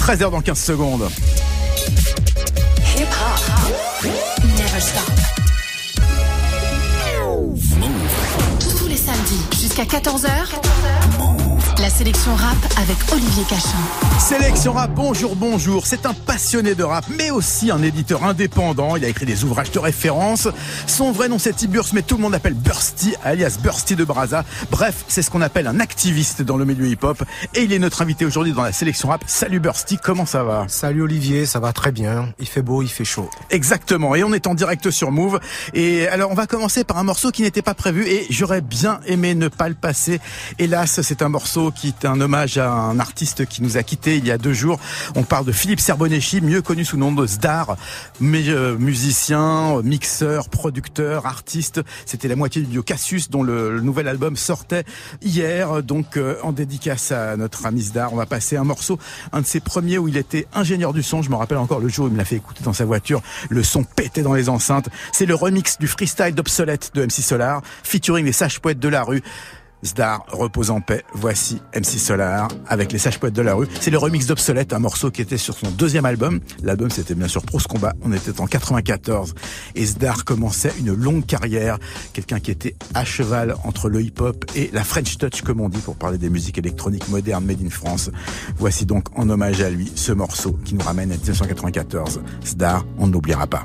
13h dans 15 secondes. Tous les samedis jusqu'à 14h. La sélection rap avec Olivier Cachin. Sélection rap, bonjour, bonjour. C'est un passionné de rap, mais aussi un éditeur indépendant. Il a écrit des ouvrages de référence. Son vrai nom c'est Tiburce, mais tout le monde l'appelle Bursty, alias Bursty de Braza. Bref, c'est ce qu'on appelle un activiste dans le milieu hip-hop. Et il est notre invité aujourd'hui dans la sélection rap. Salut Bursty, comment ça va? Salut Olivier, ça va très bien. Il fait beau, il fait chaud. Exactement. Et on est en direct sur Move. Et alors, on va commencer par un morceau qui n'était pas prévu et j'aurais bien aimé ne pas le passer. Hélas, c'est un morceau qui est un hommage à un artiste qui nous a quitté il y a deux jours. On parle de Philippe Serbonechi, mieux connu sous le nom de Zdar, mais, euh, musicien, mixeur, producteur, artiste. C'était la moitié du duo Cassius dont le, le nouvel album sortait hier. Donc euh, en dédicace à notre ami Zdar, on va passer un morceau, un de ses premiers où il était ingénieur du son. Je me rappelle encore le jour où il me l'a fait écouter dans sa voiture. Le son pétait dans les enceintes. C'est le remix du freestyle d'obsolète de MC Solar, featuring les sages poètes de la rue. Zdar repose en paix. Voici MC Solar avec les sages poètes de la rue. C'est le remix d'Obsolète, un morceau qui était sur son deuxième album. L'album c'était bien sûr Proust Combat. On était en 94 et Zdar commençait une longue carrière. Quelqu'un qui était à cheval entre le hip-hop et la French Touch comme on dit pour parler des musiques électroniques modernes made in France. Voici donc en hommage à lui ce morceau qui nous ramène à 1994. Zdar, on n'oubliera pas.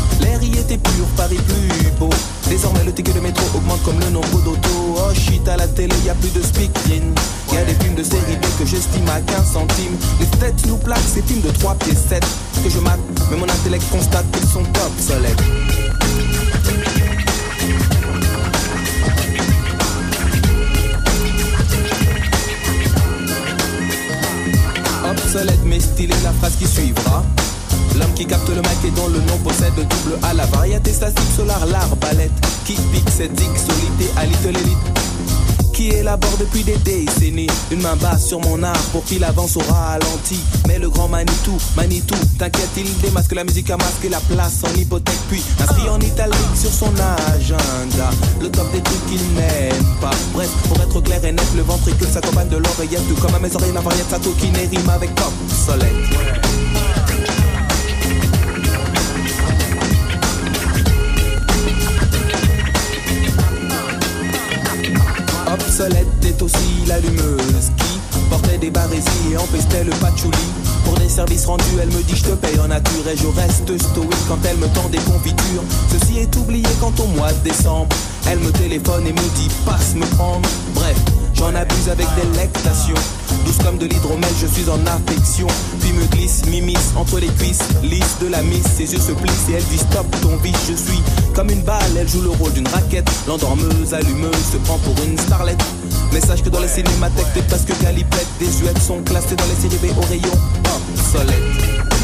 L'air y était pur, Paris plus beau. Désormais, le ticket de métro augmente comme le nombre d'autos. Oh shit, à la télé, y a plus de speaking. Y a des films de série B que j'estime à 15 centimes. Les têtes nous plaquent ces films de 3 pieds 7 que je mate, mais mon intellect constate qu'ils sont obsolètes. Obsolète mais stylé la phrase qui suivra. L'homme qui capte le mic et dont le nom possède le double à la variété statique solar, l'arbalète qui pique cette solité à little elite. Qui élabore depuis des décennies? Une main basse sur mon art pour qu'il avance au ralenti. Mais le grand Manitou, Manitou, t'inquiète il démasque la musique à masquer la place en hypothèque. Puis inscrit en italique sur son agenda. Le top des trucs qu'il n'aime pas. Bref, pour être clair et net, le ventricule s'accompagne de l'oreillette. Tout comme à mes oreilles la variette sa qui rime avec obsolète Obsolète est aussi l'allumeuse qui portait des barésies et empestait le patchouli. Pour des services rendus, elle me dit je te paye en nature et je reste stoïque quand elle me tend des confitures. Ceci est oublié quand au mois de décembre, elle me téléphone et me dit passe me prendre. Bref, j'en abuse avec délectation. Douce comme de l'hydromel, je suis en affection. Puis me glisse, m'immisce entre les cuisses, lisse de la miss. Ses yeux se plissent et elle dit stop ton vice. Je suis comme une balle, elle joue le rôle d'une raquette. L'endormeuse, allumeuse, se prend pour une starlette. Mais sache que dans les cinémathèques, t'es presque galipette. Des US sont classés dans les séries B au rayon obsolète.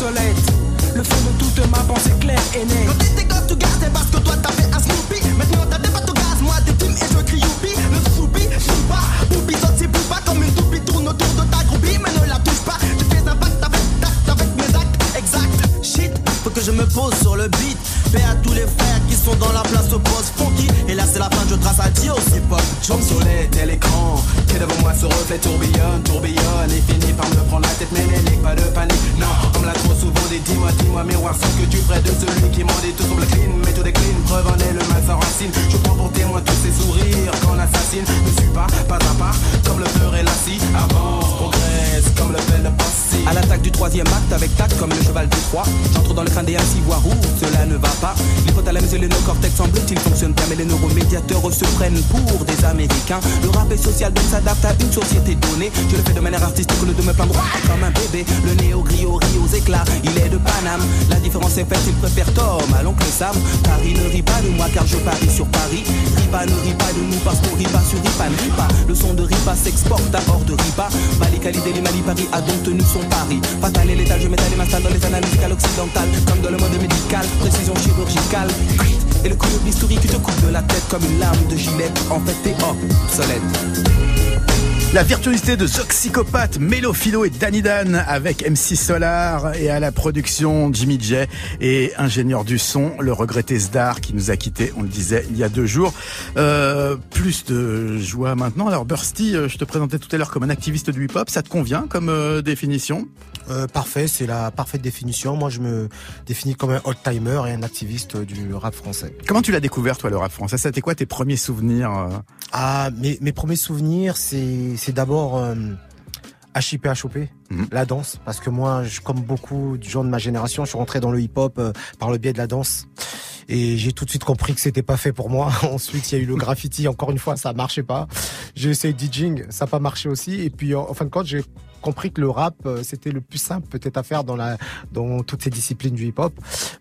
Le fond de toute ma pensée claire et nette. Quand t'étais gosse, tu gardais parce que toi t'as fait un Snoopy. Maintenant t'as des bateaux gaz, moi des teams et je crie youpi. Le Snoopy, pas. Boubi saute, c'est pas comme une toupie tourne autour de ta groupie. Mais ne la touche pas, tu fais un pacte avec, tact avec mes actes exact. Shit, faut que je me pose sur le beat. Paix à tous les frères qui sont dans la place au poste funky. Et là c'est la fin, je trace à Dio, c'est pas Obsolète, tel écran qui devant moi se reflet tourbillonne, tourbillonne. Et finit par me prendre la tête, mais n'est pas de panique. Non, comme l'a trop souvent dit, dis-moi, dis-moi miroir Ce que tu ferais de celui qui m'en dit. Tout semble clean Mais tout décline, preuve en est le mal sans racine. Je prends pour témoin tous ces sourires qu'on assassine. Ne suis pas, pas à pas, comme le ferait la scie. Avance, À l'attaque du troisième acte avec tact comme le cheval de Troie J'entre dans le crâne des ainsi voir où cela ne va pas. L'hypothalamus et le cortex semble-t-il fonctionnent bien Mais les neuromédiateurs se prennent pour des américains. Le rap est social donc s'adapte à une société donnée. Je le fais de manière artistique lieu de me plaindre comme un bébé. Le néo gris rit aux éclats, il est de Paname. La différence est faite, il préfère Tom à l'oncle Sam. Paris ne rit pas de moi car je parie sur Paris. Ripa ne rit pas de nous parce qu'on rit pas sur Ripa ne Le son de Ripa s'exporte à hors de Ripa Paris a donc tenu son pari Fatal et létal, je m'étale et m'installe dans les analyses occidentales Comme dans le mode médical, précision chirurgicale. Et le coup de bistouri qui te coupe de la tête comme une lame de gilet. En fait t'es obsolète La virtuosité de Zoxicopathe, Mélo Philo et Danny Dan avec MC Solar et à la production Jimmy J et ingénieur du son, le regretté Zdar qui nous a quitté, on le disait il y a deux jours. Euh, plus de joie maintenant. Alors Bursty, euh, je te présentais tout à l'heure comme un activiste du hip-hop, ça te convient comme euh, définition? Euh, parfait, c'est la parfaite définition. Moi, je me définis comme un old-timer et un activiste du rap français. Comment tu l'as découvert toi le rap français? C'était quoi tes premiers souvenirs Ah, mes, mes premiers souvenirs, c'est c'est d'abord euh, HIP HOP, Mhm. la danse, parce que moi, je, comme beaucoup de gens de ma génération, je suis rentré dans le hip-hop euh, par le biais de la danse. Et j'ai tout de suite compris que c'était pas fait pour moi. Ensuite, il y a eu le graffiti. Encore une fois, ça marchait pas. J'ai essayé de DJing, ça n'a pas marché aussi. Et puis, en, en fin de compte, j'ai compris que le rap, euh, c'était le plus simple peut-être à faire dans la dans toutes ces disciplines du hip-hop.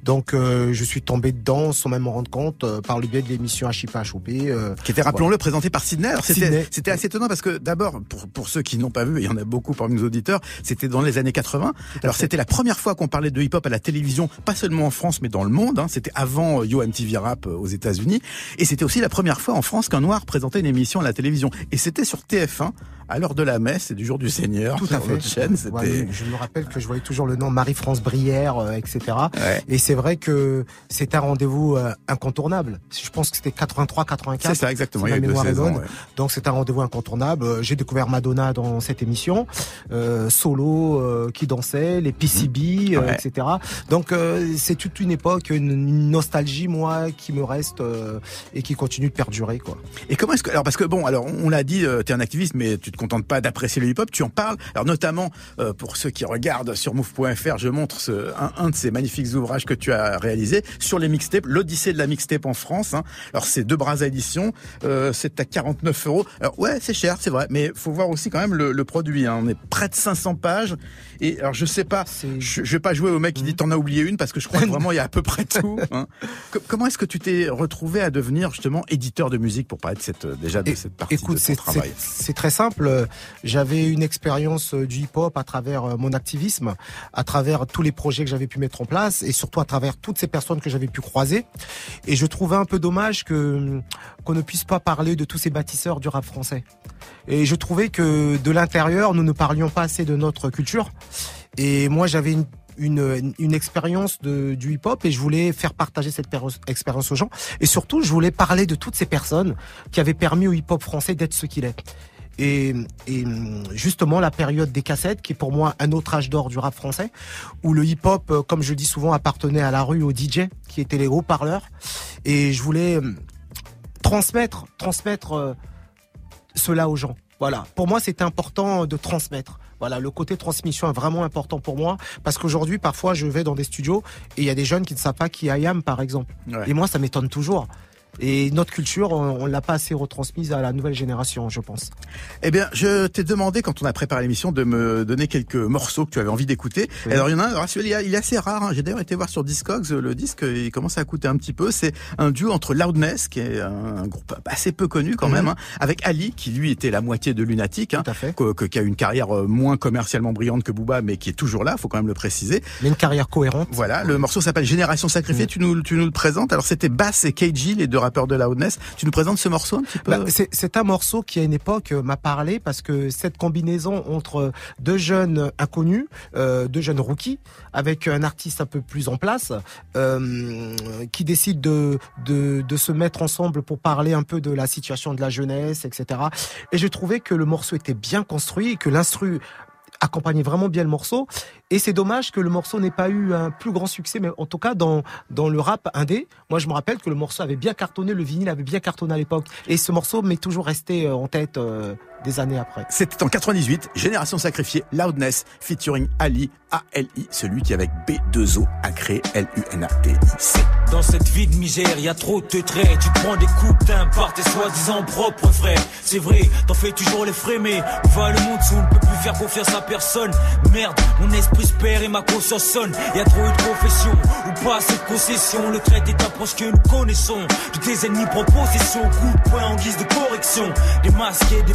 Donc, euh, je suis tombé dedans sans même m'en rendre compte euh, par le biais de l'émission HIP HOP. euh, qui était, rappelons-le, présenté par. Alors, c'était, assez étonnant parce que d'abord, pour, pour ceux qui n'ont pas vu, il y en a beaucoup parmi nos auditeurs, c'était dans les années 80. Alors, c'était la première fois qu'on parlait de hip-hop à la télévision, pas seulement en France, mais dans le monde. hein. C'était avant Yo MTV Rap aux États-Unis. Et c'était aussi la première fois en France qu'un noir présentait une émission à la télévision. Et c'était sur TF1, à l'heure de la messe et du jour du Seigneur. Tout à sur fait. chaîne. Ouais, je me rappelle que je voyais toujours le nom Marie-France Brière, euh, etc. Ouais. Et c'est vrai que c'est un rendez-vous euh, incontournable. Je pense que c'était 83-84. C'est ça, exactement. Il y a deux saisons, ouais. Donc c'est un rendez-vous incontournable. Euh, J'ai découvert Madonna dans cette émission, euh, solo euh, qui dansait, les PCB, euh, Ouais. etc. Donc euh, c'est toute une époque, une, une nostalgie moi qui me reste euh, et qui continue de perdurer quoi. Et comment est-ce que alors parce que bon alors on l'a dit tu es un activiste mais tu te contentes pas d'apprécier le hip-hop tu en parles alors notamment euh, pour ceux qui regardent sur move.fr je montre ce, un, un de ces magnifiques ouvrages que tu as réalisé sur les mixtapes l'odyssée de la mixtape en France hein. alors c'est deux bras éditions euh, c'est à 49 euros alors ouais c'est cher c'est vrai mais faut voir aussi quand même le, le produit hein. on est près de 500 pages et alors je sais pas je, je vais pas jouer au mec qui dit t'en as oublié une parce que je crois que vraiment il y a à peu près tout hein. Co- comment est-ce que tu t'es retrouvé à devenir justement éditeur de musique pour parler de cette déjà de cette partie Écoute, de ton travail? c'est- c'est très simple. Euh, J'avais une expérience euh, du hip-hop à travers euh, mon activisme, à travers tous les projets que j'avais pu mettre en place et surtout à travers toutes ces personnes que j'avais pu croiser. Et je trouvais un peu dommage que qu'on ne puisse pas parler de tous ces bâtisseurs du rap français. Et je trouvais que de l'intérieur, nous ne parlions pas assez de notre culture. Et moi, j'avais une expérience de, du hip-hop et je voulais faire partager cette expérience aux gens. Et surtout, je voulais parler de toutes ces personnes qui avaient permis au hip-hop français d'être ce qu'il est. Et, et justement, la période des cassettes, qui est pour moi un autre âge d'or du rap français, où le hip-hop, euh, comme je dis souvent, appartenait à la rue, aux DJ, qui étaient les haut-parleurs. Et je voulais hum, transmettre, transmettre euh, cela aux gens. Voilà. Pour moi, c'était important de transmettre. Voilà, le côté transmission est vraiment important pour moi parce qu'aujourd'hui, parfois, je vais dans des studios et il y a des jeunes qui ne savent pas qui I am, par exemple. Ouais. Et moi, ça m'étonne toujours. Et notre culture, on, on l'a pas assez retransmise à la nouvelle génération, je pense. Eh bien, je t'ai demandé quand on a préparé l'émission de me donner quelques morceaux que tu avais envie d'écouter. Oui. Alors il y en a un, celui-là, il est assez rare. hein. J'ai d'ailleurs été voir sur Discogs le disque, il commence à coûter un petit peu. C'est un duo entre Loudness, qui est un groupe assez peu connu quand Mhm. même, hein, avec Ali, qui lui était la moitié de Lunatic, hein, que- qui a une carrière euh, moins commercialement brillante que Booba, mais qui est toujours là. Faut quand même le préciser. Mais une carrière cohérente. Voilà, le morceau s'appelle Génération Sacrifiée. Mhm. Tu nous, tu nous le présentes. Alors c'était Bass et KG, les deux rappeurs de Loudness. Tu nous présentes ce morceau un petit peu. Bah, c'est un morceau qui à une époque euh, m'a parlé parce que cette combinaison entre deux jeunes inconnus, euh, deux jeunes rookies, avec un artiste un peu plus en place, euh, qui décide de, de de se mettre ensemble pour parler un peu de la situation de la jeunesse, etc. Et je trouvais que le morceau était bien construit, et que l'instru accompagnait vraiment bien le morceau. Et c'est dommage que le morceau n'ait pas eu un plus grand succès, mais en tout cas dans dans le rap indé, moi je me rappelle que le morceau avait bien cartonné, le vinyle avait bien cartonné à l'époque. Et ce morceau m'est toujours resté euh, en tête euh, des années après. C'était en 98, Génération Sacrifiée, Loudness, featuring Ali, A-L-I, celui qui avec B2O a créé L-U-N-A-T-I-C. Dans cette vie de misère, y a trop de traits. Tu prends des coups d'un par tes soi-disant propres frères. C'est vrai, t'en fais toujours les frais, mais où va le monde si on ne peut plus faire confiance à personne Merde, mon esprit se perd et ma conscience sonne. Y a trop eu de confessions, ou pas assez de concessions. Le trait est approche que nous connaissons. De tes ennemis possession, coup de poing en guise de correction. Des masqués, des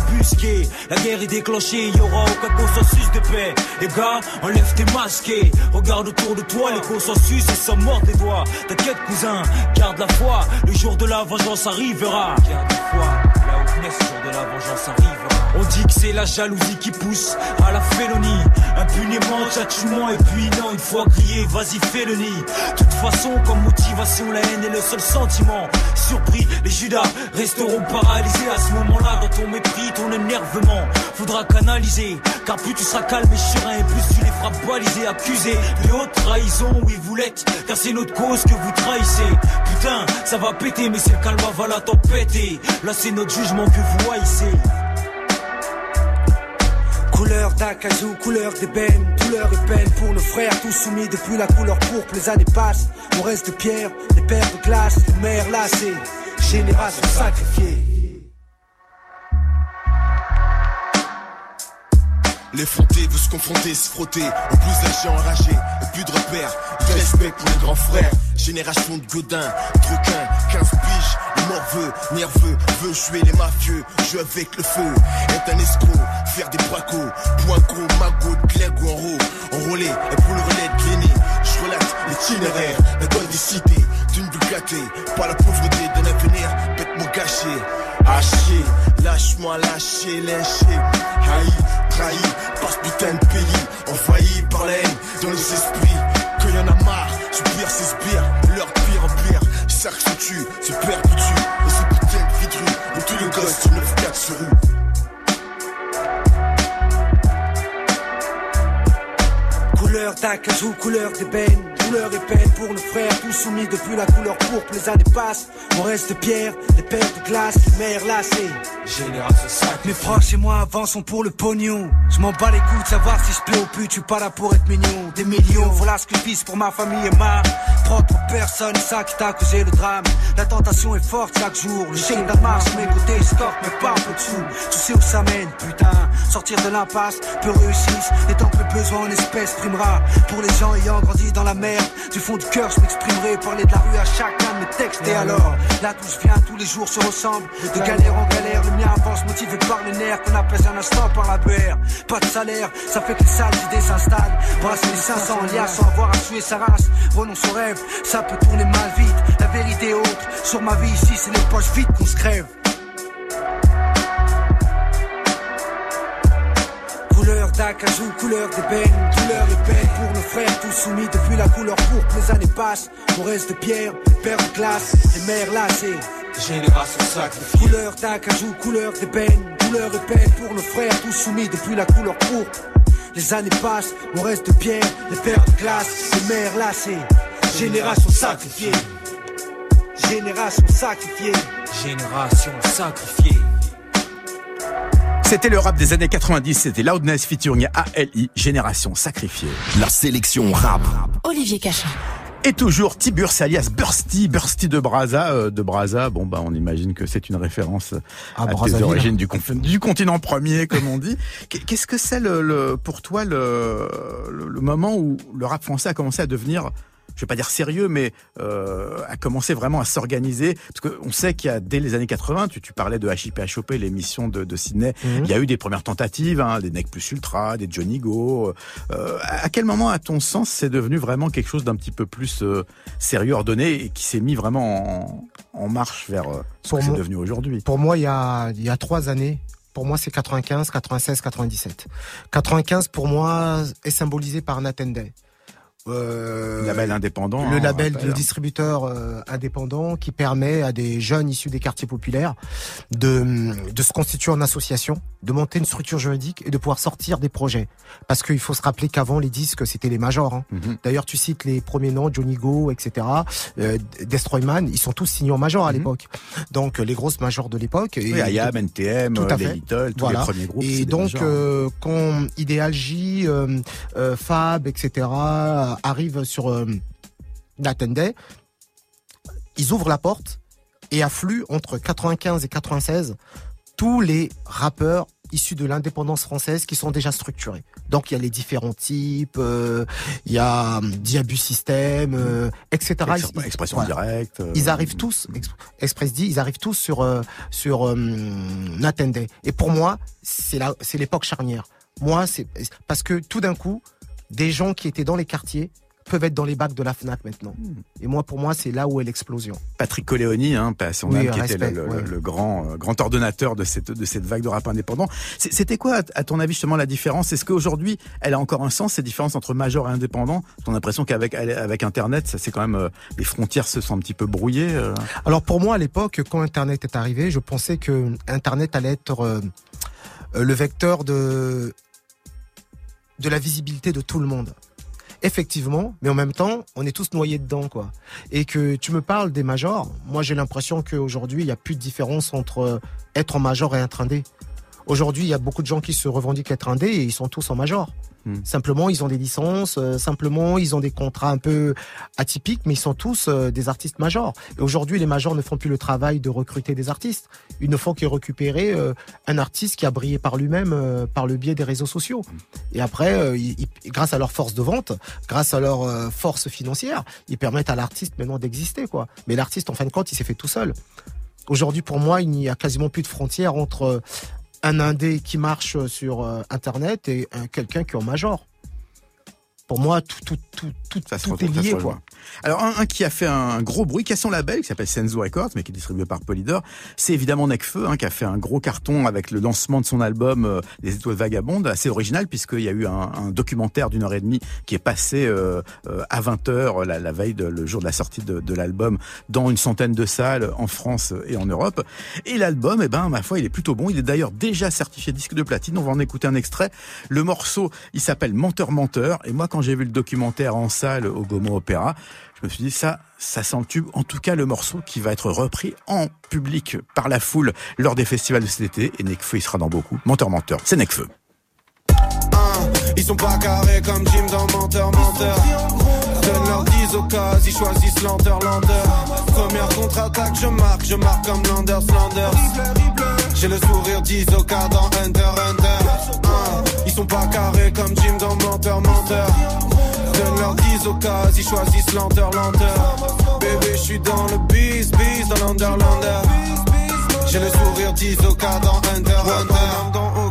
La guerre est déclenchée, y aura aucun consensus de paix. Les gars, enlève tes masqués. Regarde autour de toi, les consensus, ils sont morts des doigts. T'inquiète, cousin, garde la foi. Le jour de la vengeance arrivera. Garde la foi, là où venait ce jour de la vengeance arrivera. On dit que c'est la jalousie qui pousse à la félonie. Impunément, tchatchement, et puis non, une fois grillé, vas-y, fais le nid. De toute façon, comme motivation, la haine est le seul sentiment. Surpris, les Judas resteront paralysés à ce moment-là. Dans ton mépris, ton énervement, faudra canaliser. Car plus tu seras calme et serein, et plus tu les feras baliser, accusés. Les hautes trahisons, oui, vous l'êtes. Car c'est notre cause que vous trahissez. Putain, ça va péter, mais c'est le calme avant la tempête. Et là, c'est notre jugement que vous haïssez. Couleur d'acajou, couleur d'ébène, douleur et peine pour nos frères, tous soumis depuis la couleur pourpre, les années passent, on reste de pierre, des pères de glace, les mères lassées, génération sacrifiée. L'effronté veut se confronter, se frotter Au plus âgé enragé, plus de repères respect pour les grands frères Génération de godins, truquins, 15 piges morveux, nerveux, veut jouer les mafieux. Joue avec le feu, est un escroc Faire des bracos, point gros, magot, glingo en haut Enrôlé, le relais l'aîné Je relate l'itinéraire, la gueule des cités D'une vulgarité, pas la pauvreté d'un avenir Bêtement gâché, chier Lâche-moi, lâcher, lyncher Haï, trahi par ce putain de pays. Envahi par la haine dans les esprits. Que y en a marre, soupir c'est sbire Leur chaque se tue, se dessus Et ce putain de vidru où tous les gosses sur 9-4 se rouent Couleur d'acajou, couleur d'ébène, et peine pour nos frères, tous soumis depuis la couleur pourpre, les années passent, on reste de pierre, des pères de glace, les mères lassées. Génération sacrifiée. Mes proches et moi avançons pour le pognon. Je m'en bats les coups de savoir si je plais au pute, je suis pas là pour être mignon. Des millions, voilà ce que je pour ma famille et ma propre personne, ça qui t'a causé le drame. La tentation est forte chaque jour, le chien de marche mes côtés, escorte mais pas peu dessous. Tu sais où ça mène, putain. Sortir de l'impasse, peu réussissent, et tant que le besoin en espèces primera. Pour les gens ayant grandi dans la mer, du fond du cœur, je m'exprimerai, parler de la rue à chacun de mes textes. Et alors, là d'où je viens, tous les jours se ressemblent. De galère en galère, le mien avance motivé par le nerf qu'on apaise un instant par la BR. Pas de salaire, ça fait que les sales idées s'installent. Brasser les 500 liasses sans avoir à suer sa race. Renonce au rêve, ça peut tourner mal vite. La vérité est haute, sur ma vie ici, c'est les poches vides qu'on se crève. D'acajou, couleur d'ébène, douleur et peine pour nos frères, tous soumis depuis la couleur pourpre. Les années passent, on reste de pierre, pères de glace, les mères lassées. Génération sacrifiée. Couleur d'acajou, couleur d'ébène, douleur et peine pour nos frères, tous soumis depuis la couleur pourpre. Les années passent, on reste de pierre, les pères de glace, les mères lassées. Génération sacrifiée. Génération sacrifiée. Génération sacrifiée. C'était le rap des années 90, c'était Loudness featuring ALI, Génération Sacrifiée. La sélection rap Olivier Cachin. Et toujours Tiburce alias Bursty, Bursty de Braza, euh, de Braza. Bon bah on imagine que c'est une référence À à, tes origines du, du continent premier, comme on dit. Qu'est- Qu'est-ce que c'est le, le- pour toi le, le, le moment où le rap français a commencé à devenir je vais pas dire sérieux, mais euh, a commencé vraiment à s'organiser. Parce qu'on sait qu'il y a dès les années 80, tu, tu parlais de HIP-HOP, l'émission de, de Sydney, Mhm. il y a eu des premières tentatives, hein, des Nec Plus Ultra, des Johnny Go. Euh, à à quel moment, à ton sens, c'est devenu vraiment quelque chose d'un petit peu plus euh, sérieux, ordonné, et qui s'est mis vraiment en, en marche vers ce Pour que c'est devenu aujourd'hui? Pour moi, il y a, il y a trois années. Pour moi, c'est 95, 96, 97. 95, pour moi, est symbolisé par Nathan Day. Euh, Label indépendant. le hein, label, le distributeur euh, indépendant qui permet à des jeunes issus des quartiers populaires de, de se constituer en association, de monter une structure juridique et de pouvoir sortir des projets. Parce qu'il faut se rappeler qu'avant, les disques, c'était les majors. hein. Mhm. D'ailleurs, tu cites les premiers noms, Johnny Go, etc. Euh, Destroyman, ils sont tous signés en major à Mhm. l'époque. Donc, euh, les grosses majors de l'époque. Et- Oui, IAM, NTM, Tout à euh, les fait. Little, tous Voilà. les premiers groupes. et donc, euh, quand Ideal J, euh, euh, Fab, etc., euh, arrivent sur euh, Nathan Day, ils ouvrent la porte et affluent entre 95 et 96 tous les rappeurs issus de l'indépendance française qui sont déjà structurés. Donc il y a les différents types, euh, il y a euh, Diabu System, euh, etc. Ils- expression voilà. directe. euh, Ils arrivent tous, Ex- Express D, ils arrivent tous sur euh, sur euh, Nathan Day. Et pour moi, c'est la c'est l'époque charnière. Moi, c'est parce que tout d'un coup, des gens qui étaient dans les quartiers peuvent être dans les bacs de la Fnac maintenant. Hmm. Et moi, pour moi, c'est là où est l'explosion. Patrick Coléoni, hein, son Oui, âme, qui respect, était le, le- ouais. le grand, euh, grand ordonnateur de cette, de cette vague de rap indépendant. C'était quoi, à- ton avis, justement, la différence? Est-ce qu'aujourd'hui, elle a encore un sens, cette différence entre major et indépendant? Ton impression qu'avec avec Internet, ça c'est quand même, euh, les frontières se sont un petit peu brouillées euh? Alors pour moi, à l'époque, quand Internet est arrivé, je pensais que Internet allait être le vecteur de de la visibilité de tout le monde. Effectivement, mais en même temps, on est tous noyés dedans, quoi. Et que tu me parles des majors, moi j'ai l'impression qu'aujourd'hui, il n'y a plus de différence entre euh, être en major et être indé. Aujourd'hui, il y a beaucoup de gens qui se revendiquent être indé et ils sont tous en major. Hmm. Simplement, ils ont des licences, euh, simplement, ils ont des contrats un peu atypiques, mais ils sont tous euh, des artistes majors. Et aujourd'hui, les majors ne font plus le travail de recruter des artistes. Ils ne font que récupérer euh, un artiste qui a brillé par lui-même par le biais des réseaux sociaux. Et après, grâce à leur force de vente, grâce à leur force financière, ils permettent à l'artiste maintenant d'exister, quoi. Mais l'artiste, en fin de compte, il s'est fait tout seul. Aujourd'hui, pour moi, il n'y a quasiment plus de frontières entre un indé qui marche sur euh, Internet et un- quelqu'un qui est en major. Pour moi, tout, tout, tout, tout, Ça tout est lié, quoi. Alors un, un qui a fait un gros bruit, qui a son label, qui s'appelle Senzo Records, mais qui est distribué par Polydor, c'est évidemment Necfeu, hein, qui a fait un gros carton avec le lancement de son album euh, Les Étoiles Vagabondes, assez original puisqu'il y a eu un, un documentaire d'une heure et demie qui est passé euh, euh, à 20h la, la veille, de, le jour de la sortie de, de l'album, dans une centaine de salles en France et en Europe. Et l'album, eh ben, ma foi, il est plutôt bon. Il est d'ailleurs déjà certifié disque de platine. On va en écouter un extrait. Le morceau, il s'appelle Menteur Menteur. Et moi, quand j'ai vu le documentaire en salle au Gaumont Opéra, je me suis dit ça, ça sent le tube. En tout cas, le morceau qui va être repris en public par la foule lors des festivals de cet été. Et Nekfeu, il sera dans beaucoup. Menteur Menteur, c'est Nekfeu. Ils sont pas carrés comme Jim dans Menteur Menteur Donne leur 10 au cas, ils choisissent lenteur lenteur Première contre-attaque, je marque, je marque comme Landers Landers J'ai le sourire 10 au cas dans Hunter Hunter Hein, Ils sont pas carrés comme Jim dans Menteur Menteur. Donne leur 10 au cas, ils choisissent lenteur lenteur. Bébé, je suis dans le bis, bis dans l'Underlander. J'ai le sourire 10 au cas dans Hunter Hunter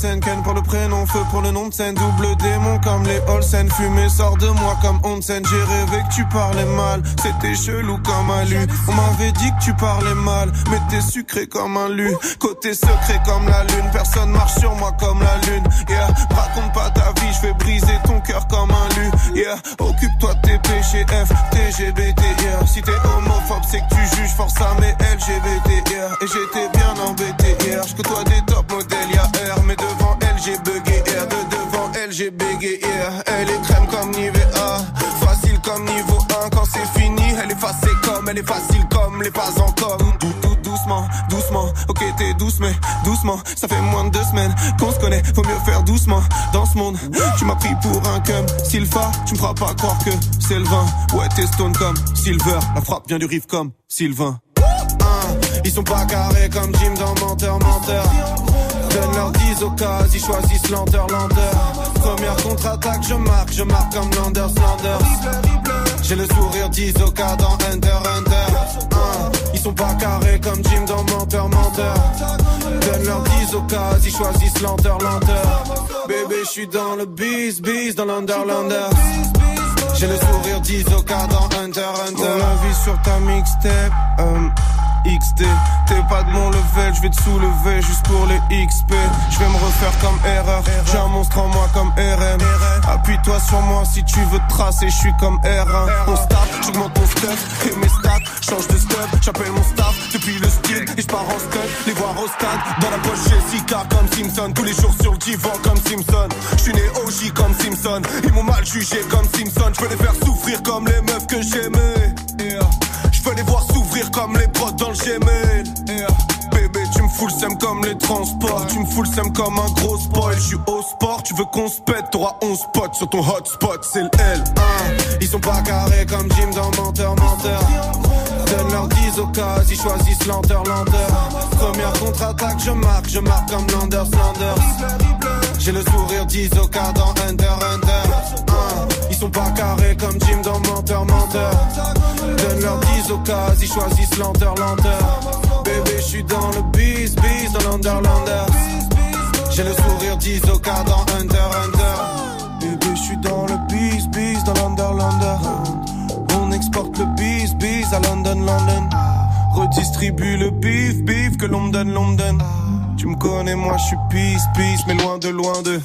Ken pour le prénom, feu pour le nom de scène Double démon comme les Olsen Fumée sort de moi comme Onsen. J'ai rêvé que tu parlais mal C'était chelou comme un lu. On m'avait dit que tu parlais mal Mais t'es sucré comme un lu. Côté secret comme la lune Personne marche sur moi comme la lune. Yeah, raconte pas ta vie Je vais briser ton cœur comme un lu. Yeah, occupe-toi de tes péchés F, TGBT Yeah, si t'es homophobe c'est que tu juges force à mes LGBT Yeah, et j'étais bien embêté. Hier Je côtoie des top modèles y'a R Mais devant elle j'ai bugué R De devant elle j'ai bégayé Elle est crème comme Nivea Facile comme niveau 1 Quand c'est fini elle est facile comme Elle est facile comme les phases en com Douce doucement, doucement. Ok, t'es douce, mais doucement. Ça fait moins de deux semaines qu'on se connaît. Faut mieux faire doucement dans ce monde. Tu m'as pris pour un cum. Sylva, tu me feras pas croire que c'est le vin. Ouais, t'es stone comme Silver. La frappe vient du riff comme Sylvain. Ils sont pas carrés comme Jim dans Menteur, Menteur. Donne leur 10 occasions, ils choisissent lenteur. Première contre-attaque, je marque, je marque comme Landers, Landers. J'ai le sourire d'Isoka dans Under, Under. Ils sont pas carrés comme Jim dans Menteur, Menteur. Donne leur 10 occasions, ils choisissent lenteur. Bébé, je suis dans le bis, bis, dans l'Under, Landers. J'ai le sourire d'Isoka dans Under, Under. On vie sur ta mixtape. euh, XD, t'es pas de mon level, je vais te soulever juste pour les XP. Je vais me refaire comme erreur, j'ai un monstre en moi comme RM. Appuie-toi sur moi si tu veux tracer, je suis comme R1. On start, j'augmente mon stuff et mes stats, change de stuff. J'appelle mon staff depuis le style et je pars en scud. Les voir au stade, dans la poche Jessica comme Simpson. Tous les jours sur le divan comme Simpson. Je suis né OG comme Simpson, ils m'ont mal jugé comme Simpson. Je veux les faire souffrir comme les meufs que j'aimais. Je veux les voir s'ouvrir comme les potes dans le Gmail. Yeah. Bébé, tu me fous le seum comme les transports. Tu me fous le seum comme un gros spoil. Je suis au sport, tu veux qu'on se pète? T'auras 11 potes sur ton hotspot, c'est le L1. Ils sont pas carrés comme Jim dans Menteur, Menteur. Donne leur 10 occasions, ils choisissent lenteur, lenteur. Première contre-attaque, je marque, je marque comme Landers, Landers. J'ai le sourire d'Isoka dans Under, Under. Hein, Ils sont pas carrés comme Jim dans Menteur, Menteur. Donne leur 10 occasions, ils choisissent lenteur, lenteur. Bébé, je suis dans le bis, bis, dans l'Underlander. J'ai le sourire d'Isoka dans Under, Under. Bébé, je suis dans le bis, bis, dans l'Underlander. On exporte le bis, bis à London, London. Redistribue le bif, bif que l'on me l'on. Tu me connais, moi je suis peace, peace, mais loin de, loin de.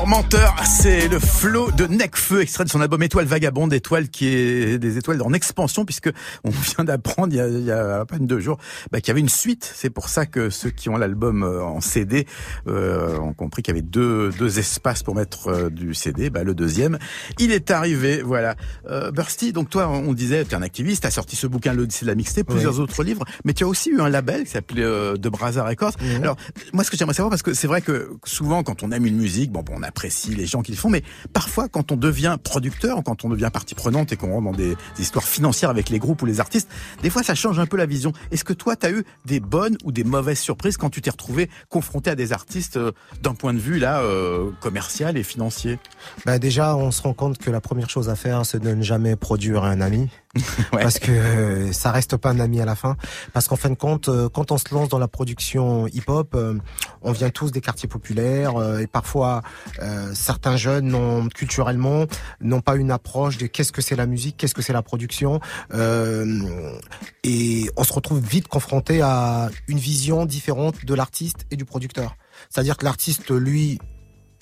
Menteur. C'est le flow de Necfeu, extrait de son album Étoile Vagabonde, étoile qui est des étoiles en expansion, puisque on vient d'apprendre il, y a- il y a à peine deux jours bah, qu'il y avait une suite. C'est pour ça que ceux qui ont l'album euh, en CD euh, ont compris qu'il y avait deux, deux espaces pour mettre euh, du CD. Bah, le deuxième, il est arrivé, voilà. Euh, Bursty, donc toi, on disait, tu es un activiste, tu as sorti ce bouquin L'Odyssée de la mixtape, plusieurs autres livres, mais tu as aussi eu un label qui s'appelait euh, De Braza Records. Alors, moi, ce que j'aimerais savoir, parce que c'est vrai que souvent, quand on aime une musique, bon, bon, on apprécie les gens qui le font, mais parfois, quand on devient producteur, quand on devient partie prenante et qu'on rentre dans des, des histoires financières avec les groupes ou les artistes, des fois, ça change un peu la vision. Est-ce que toi, tu as eu des bonnes ou des mauvaises surprises quand tu t'es retrouvé confronté à des artistes euh, d'un point de vue, là, euh, commercial et financier? Bah déjà, on se rend compte que la première chose à faire, c'est de ne jamais produire un ami. Parce que euh, ça reste pas un ami à la fin. Parce qu'en fin de compte, euh, quand on se lance dans la production hip-hop, euh, on vient tous des quartiers populaires et parfois certains jeunes n'ont culturellement n'ont pas une approche de qu'est-ce que c'est la musique, qu'est-ce que c'est la production, et on se retrouve vite confronté à une vision différente de l'artiste et du producteur. C'est-à-dire que l'artiste, lui,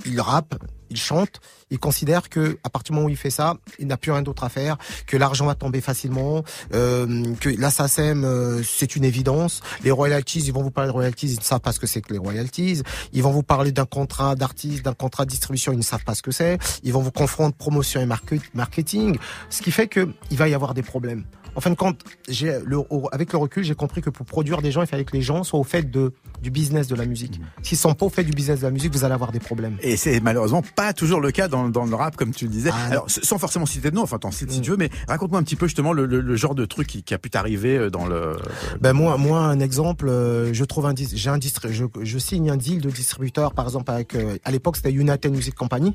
il rappe, il chante, il considère que à partir du moment où il fait ça, il n'a plus rien d'autre à faire, que l'argent va tomber facilement, euh, que l'assassin euh, c'est une évidence. Les royalties, ils vont vous parler de royalties, ils ne savent pas ce que c'est que les royalties. Ils vont vous parler d'un contrat d'artiste, d'un contrat de distribution, ils ne savent pas ce que c'est. Ils vont vous confondre promotion et market- marketing, ce qui fait que il va y avoir des problèmes. En fin de compte, j'ai le, avec le recul, j'ai compris que pour produire des gens, il fallait que les gens soient au fait de du business de la musique. S'ils sont pas au fait du business de la musique, vous allez avoir des problèmes. Et c'est malheureusement pas toujours le cas dans, dans le rap, comme tu le disais. Ah. Alors, sans forcément citer de nom, enfin, t'en cites si tu veux, mais raconte-moi un petit peu justement le, le- le genre de truc qui, qui a pu t'arriver euh, dans le. Ben moi, moi, un exemple, euh, je trouve un, j'ai un distri- je, je signe un deal de distributeur, par exemple avec, euh, à l'époque c'était United Music Company,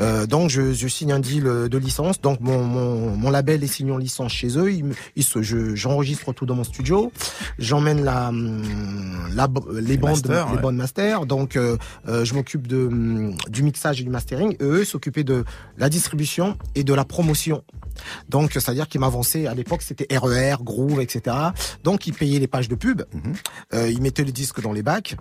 Euh, donc je, je signe un deal de licence, donc mon, mon, mon label est signé en licence chez eux, ils, se- je, j'enregistre tout dans mon studio, j'emmène la, hum, la, les bandes, masters, les ouais. bandes master, donc euh, euh, je m'occupe de hum, du mixage et du mastering, et eux s'occupaient de la distribution et de la promotion. Donc, c'est-à-dire qu'ils m'avançaient, à l'époque, c'était RER, Groove, etc. Donc, ils payaient les pages de pub, euh, ils mettaient le disque dans les bacs.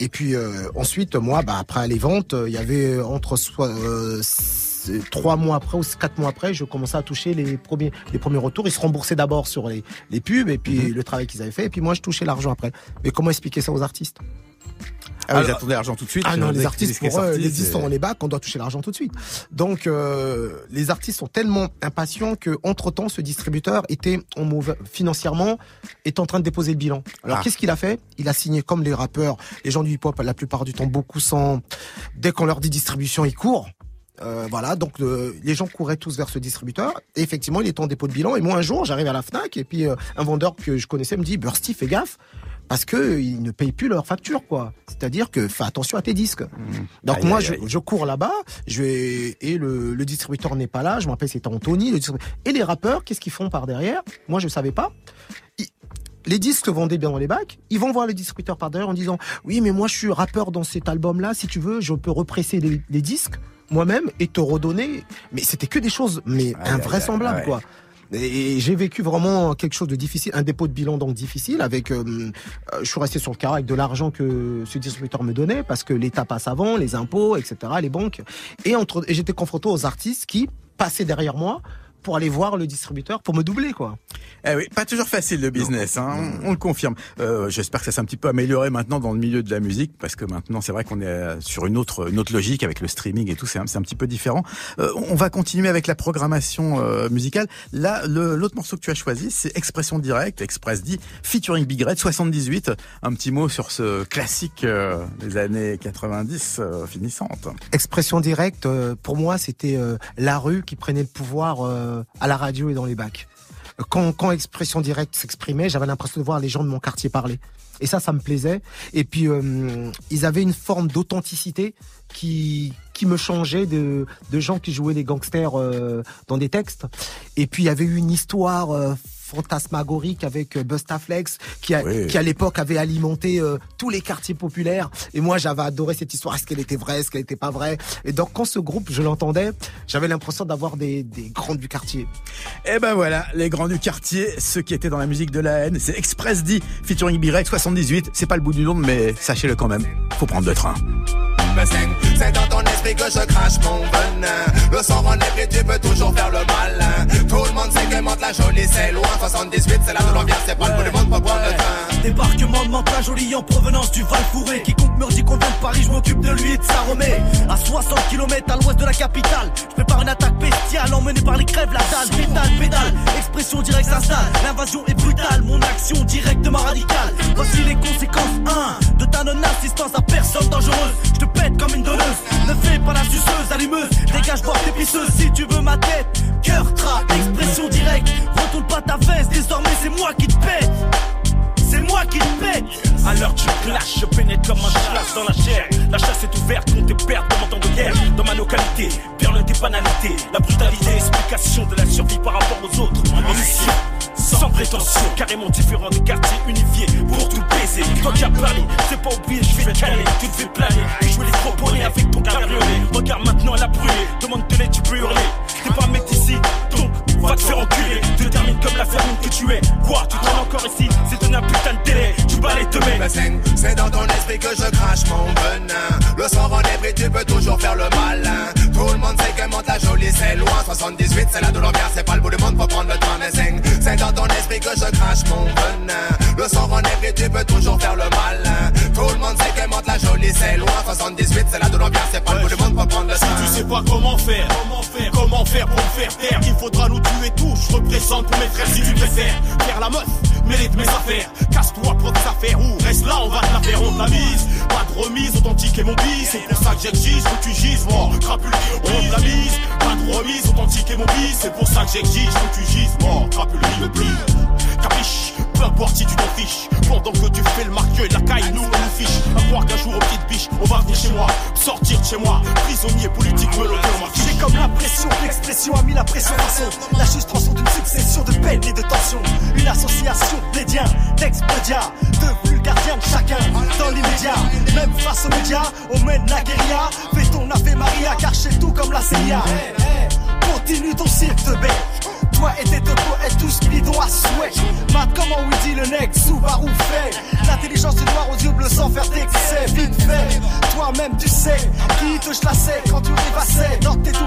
Et puis, euh, ensuite, moi, bah, après les ventes, il y avait entre soi, euh, s- trois mois après ou quatre mois après, je commençais à toucher les premiers, les premiers retours. Ils se remboursaient d'abord sur les, les pubs et puis le travail qu'ils avaient fait. Et puis moi, je touchais l'argent après. Mais comment expliquer ça aux artistes? Ah, ils attendaient l'argent tout de suite. Ah non, les artistes, pour eux, les disques sont les bacs, on doit toucher l'argent tout de suite. Donc, euh, les artistes sont tellement impatients que, entre temps, ce distributeur était en mauvais, financièrement, est en train de déposer le bilan. Alors, Ah. qu'est-ce qu'il a fait? Il a signé comme les rappeurs, les gens du hip-hop, la plupart du temps, beaucoup sans. Dès qu'on leur dit distribution, ils courent. Euh, voilà, donc euh, les gens couraient tous vers ce distributeur. Et effectivement, il est en dépôt de bilan. Et moi, un jour, j'arrive à la Fnac et puis euh, un vendeur que je connaissais me dit Bursty, fais gaffe, parce que ils ne payent plus leurs factures, quoi. C'est-à-dire que fais attention à tes disques. Donc Aïe, moi, aïe, je, aïe. je cours là-bas, je vais et le, le distributeur n'est pas là. Je me rappelle, c'était Anthony. Le et les rappeurs, qu'est-ce qu'ils font par derrière? Moi, je savais pas. Ils- les disques vendaient bien dans les bacs. Ils vont voir le distributeur par derrière en disant oui, mais moi, je suis rappeur dans cet album-là. Si tu veux, je peux represser les, les disques moi-même et te redonner. Mais c'était que des choses, mais invraisemblables, ouais. quoi. Et j'ai vécu vraiment quelque chose de difficile, un dépôt de bilan donc difficile. Avec, euh, euh, je suis resté sur le carreau avec de l'argent que ce distributeur me donnait parce que l'État passe avant, les impôts, etc., les banques. Et entre, et j'étais confronté aux artistes qui passaient derrière moi pour aller voir le distributeur pour me doubler, quoi. Eh oui, pas toujours facile le business, hein, on, on le confirme. Euh, J'espère que ça s'est un petit peu amélioré maintenant dans le milieu de la musique, parce que maintenant c'est vrai qu'on est euh, sur une autre, une autre logique avec le streaming et tout, c'est un, un petit peu différent. Euh, on va continuer avec la programmation euh, musicale. Là, l'autre morceau que tu as choisi, c'est Expression Directe, Express D, featuring Big Red 78. Un petit mot sur ce classique euh, des années 90 euh, finissantes. Expression directe, euh, pour moi, c'était euh, la rue qui prenait le pouvoir euh, à la radio et dans les bacs. Quand, quand expression directe s'exprimait, j'avais l'impression de voir les gens de mon quartier parler. Et ça, ça me plaisait. Et puis, euh, ils avaient une forme d'authenticité qui qui me changeait de, de gens qui jouaient les gangsters euh, dans des textes. Et puis, il y avait eu une histoire euh, fantasmagorique avec euh, Bustaflex qui, a, Oui. qui à l'époque avait alimenté euh, tous les quartiers populaires. Et moi, j'avais adoré cette histoire. Est-ce qu'elle était vraie? Est-ce qu'elle n'était pas vraie? Et donc, quand ce groupe, je l'entendais, j'avais l'impression d'avoir des, des grands du quartier. Et ben voilà, les grands du quartier, ceux qui étaient dans la musique de la haine, c'est Express D, featuring Big 78. C'est pas le bout du monde, mais sachez-le quand même, faut prendre le train. C'est dans ton esprit que je crache mon venin. Le sang en effet, tu peux toujours faire le malin. Tout le monde sait que monte la jolie, c'est loin. 78, c'est là l'on vient, c'est pas le monde pour prendre le train. Débarquement de Mantes joli en provenance du Val Fouré. Quiconque me dit qu'on vient de Paris, je m'occupe de lui et de sa. À 60 km à l'ouest de la capitale, je prépare une attaque bestiale emmenée par les crèves, la dalle, pétale, pédale. Expression directe s'installe, l'invasion est brutale, mon action directement radicale. Voici les conséquences 1 de ta non-assistance à personne dangereuse. Je te comme une donneuse, ne fais pas la suceuse, allumeuse. Dégage voir tes pisseuses si tu veux ma tête. Cœur, tra, expression directe. Retourne pas ta veste, désormais c'est moi qui te pète. C'est moi qui te pète À l'heure du clash, je pénètre comme un chasse dans la chair. La chasse est ouverte, on tes pertes comme en temps de guerre. Dans ma localité, perle des banalités. La brutalité, explication de la survie par rapport aux autres. Émission, sans carrément différent des quartiers unifiés pour tout baiser. Toi qui as parlé, c'est pas oublié, je vais te caler, tu te fais planer. Jouer les proponnés avec ton cabriolet. Regarde maintenant la brûlée, demande de l'aide, tu peux hurler. T'es pas mec d'ici, donc va te faire enculer. Tu termines comme la famine que tu es. Quoi, tu traînes encore ici, c'est un putain de télé. Tu bats les temer. C'est dans ton esprit que je crache mon venin. Le sang en effet, tu peux toujours faire le malin. Tout le monde sait que la jolie, c'est loin. 78, c'est d'où l'on vient, c'est pas le bout du monde pour prendre le train. Mais c'est- c'est dans ton esprit que je crache mon venin. Le sang en effet, tu peux toujours faire le malin. Tout le monde sait que la jolie, c'est loin. 78, c'est d'où l'on vient, c'est pas le bout du monde pour prendre le train. Tu sais pas comment faire, comment faire, comment faire pour faire taire. Il nous tuer je représente pour mes frères si tu préfères. Faire la meuf, mérite mes affaires. Casse-toi, prends tes affaires ou reste là, on va te la faire, on te la mise. Pas de remise, authentique et mon bis. C'est pour ça que j'exige que tu gises, moi. Crapule, on te la mise. Pas de remise, authentique et mon bis. C'est pour ça que j'exige que tu gises, moi. Crapule, le plus. Capiche, peu importe si tu t'en fiches. Pendant que tu fais le marqueur, la caille, nous, on nous fiche. À croire qu'un jour, aux petites biches, on va venir chez moi. Sortir de chez moi, prisonnier politique, me ma J'ai comme l'impression que l'expression a mis la pression façon La chose transforme d'une succession de peines et de tensions. Une association d'édiens, d'expédients De vulgardiens de chacun. Dans l'immédiat Même face aux médias, on mène la guérilla. Fais ton Ave Maria car chez tout comme la CIA Continue ton cirque de bête toi et tes deux poètes tous bidons à souhait. Mat comment Woody le nec Subaru fait? L'intelligence du noir aux yeux bleus sans faire d'excès Vite fait, toi-même tu sais Qui te chlassait quand tu rêvassais Dans tes tout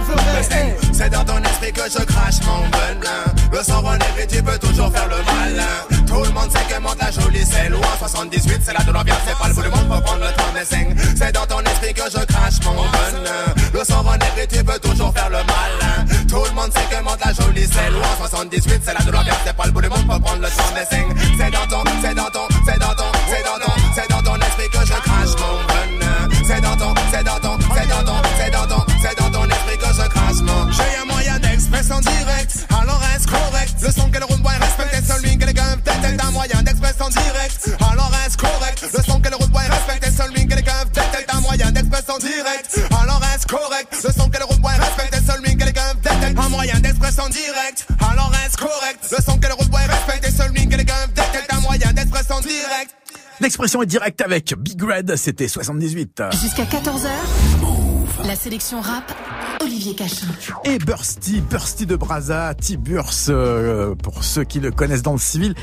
C'est- dans ton esprit que je crache mon venin. Le sang effet, tu peux toujours faire le malin. Tout Tout le monde sait que monte la jolie c'est loin 78 c'est la de l'ambiance c'est pas le bout du monde pour prendre le temps de sing C'est dans ton esprit que je crache mon bonheur Le sang et tu peux toujours faire le mal Tout le monde sait que monte la jolie c'est loin. 78 c'est la de l'ambiance c'est pas le bout du monde pour prendre le temps ton, c'est dans ton, L'expression est directe avec Big Red, c'était 78. Jusqu'à 14h, la sélection rap, Olivier Cachin. Et Bursty, Bursty de Braza, Tiburs, euh, pour ceux qui le connaissent dans le civil.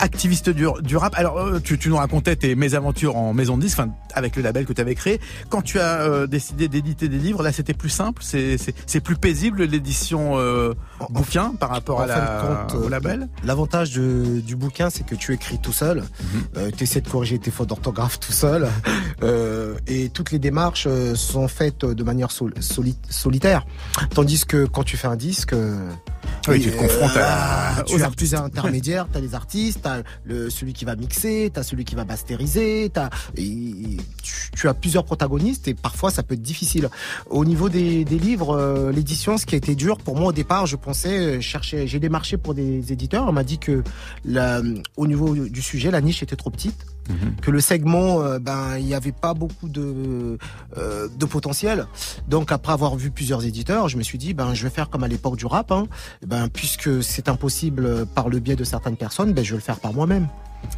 Activiste du, du rap. Alors, euh, tu, tu nous racontais tes mésaventures en maison de disque, enfin, avec le label que tu avais créé. Quand tu as euh, décidé d'éditer des livres, là, c'était plus simple, c'est plus paisible l'édition euh, bouquin par rapport à En la, compte, au euh, label. L'avantage de- du bouquin, c'est que tu écris tout seul. Mhm. tu essaies de corriger tes fautes d'orthographe tout seul. Euh, et toutes les démarches euh, sont faites de manière sol- soli- solitaire. Tandis que quand tu fais un disque... euh, Oui, tu te confrontes à- ah, aux intermédiaires, t'as les artistes, t'as le celui qui va mixer, t'as celui qui va masteriser, t'as tu, tu as plusieurs protagonistes et parfois ça peut être difficile. Au niveau des, des livres, euh, l'édition, ce qui a été dur pour moi au départ, je pensais euh, chercher, j'ai démarché pour des éditeurs, on m'a dit que la, au niveau du sujet, la niche était trop petite que le segment, euh, ben, il n'y avait pas beaucoup de, euh, de potentiel. Donc après avoir vu plusieurs éditeurs, je me suis dit, ben, je vais faire comme à l'époque du rap. Hein. Ben, puisque c'est impossible euh, par le biais de certaines personnes, ben, je vais le faire par moi-même.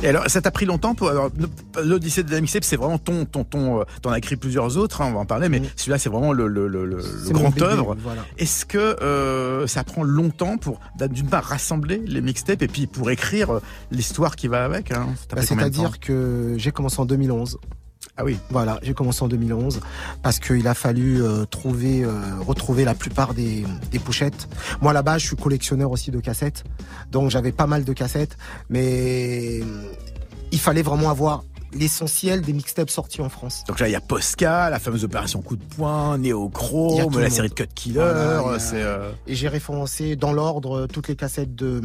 Et alors, ça t'a pris longtemps pour. L'Odyssée de la mixtape, c'est vraiment ton, ton, ton. euh, T'en as écrit plusieurs autres, hein, on va en parler, mais celui-là, c'est vraiment le, grand œuvre. voilà. Est-ce que euh, ça prend longtemps pour, d'une part, rassembler les mixtapes et puis pour écrire l'histoire qui va avec hein? Temps C'est-à-dire que j'ai commencé en 2011. Ah oui. Voilà, j'ai commencé en 2011 parce qu'il a fallu euh, trouver, euh, retrouver la plupart des, des pochettes. Moi là-bas, je suis collectionneur aussi de cassettes, donc j'avais pas mal de cassettes, mais euh, il fallait vraiment avoir l'essentiel des mixtapes sortis en France. Donc là, il y a Posca, la fameuse opération coup de poing, Néochrome, la série de Cut Killer. Voilà, a- euh, Et j'ai référencé dans l'ordre toutes les cassettes de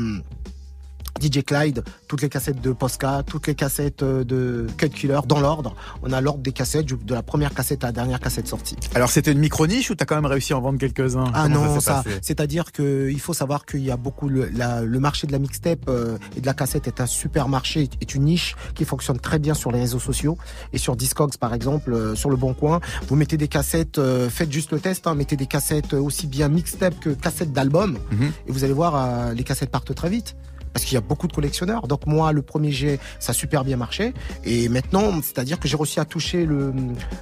DJ Clyde, toutes les cassettes de Posca, toutes les cassettes euh, de Cut Killer, dans l'ordre. On a l'ordre des cassettes, de la première cassette à la dernière cassette sortie. Alors, c'était une micro-niche ou t'as quand même réussi à en vendre quelques-uns? Ah Comment non, ça, passé? c'est-à-dire que il faut savoir qu'il y a beaucoup le, la- le marché de la mixtape euh, et de la cassette est un super marché, est une niche qui fonctionne très bien sur les réseaux sociaux et sur Discogs par exemple, euh, sur le Bon Coin. Vous mettez des cassettes, euh, faites juste le test, hein, mettez des cassettes aussi bien mixtape que cassettes d'album Mhm. et vous allez voir les cassettes partent très vite. Parce qu'il y a beaucoup de collectionneurs. Donc moi, le premier jet, ça a super bien marché. Et maintenant, c'est-à-dire que j'ai réussi à toucher le,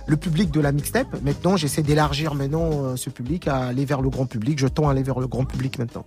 le public de la mixtape. Maintenant, j'essaie d'élargir maintenant euh, ce public à aller vers le grand public. Je tends à aller vers le grand public maintenant.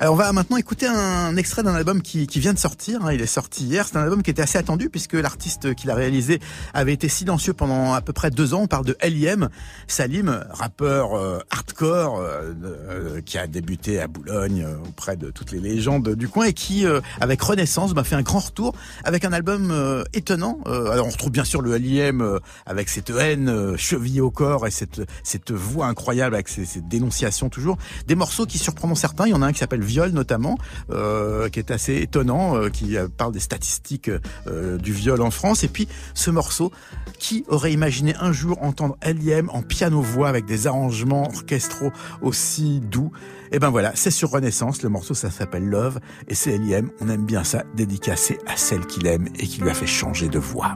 Alors on va maintenant écouter un extrait d'un album qui, qui vient de sortir. hein. Il est sorti hier. C'est un album qui était assez attendu puisque l'artiste qui l'a réalisé avait été silencieux pendant à peu près deux ans. On parle de L.I.M. Salim, rappeur euh, hardcore euh, euh, qui a débuté à Boulogne euh, auprès de toutes les légendes du coin et qui, euh, avec Renaissance, m'a fait un grand retour avec un album euh, étonnant. Euh, alors on retrouve bien sûr le L.I.M. avec cette haine chevillée au corps et cette, cette voix incroyable avec ces, ces dénonciations toujours. Des morceaux qui surprendront certains. Il y en a un qui s'appelle Viol notamment, qui est assez étonnant, qui parle des statistiques du viol en France. Et puis ce morceau, qui aurait imaginé un jour entendre L.I.M. en piano-voix avec des arrangements orchestraux aussi doux? Et ben voilà, c'est sur Renaissance. Le morceau ça s'appelle Love et c'est L.I.M. On aime bien ça, dédicacé à celle qu'il aime et qui lui a fait changer de voix.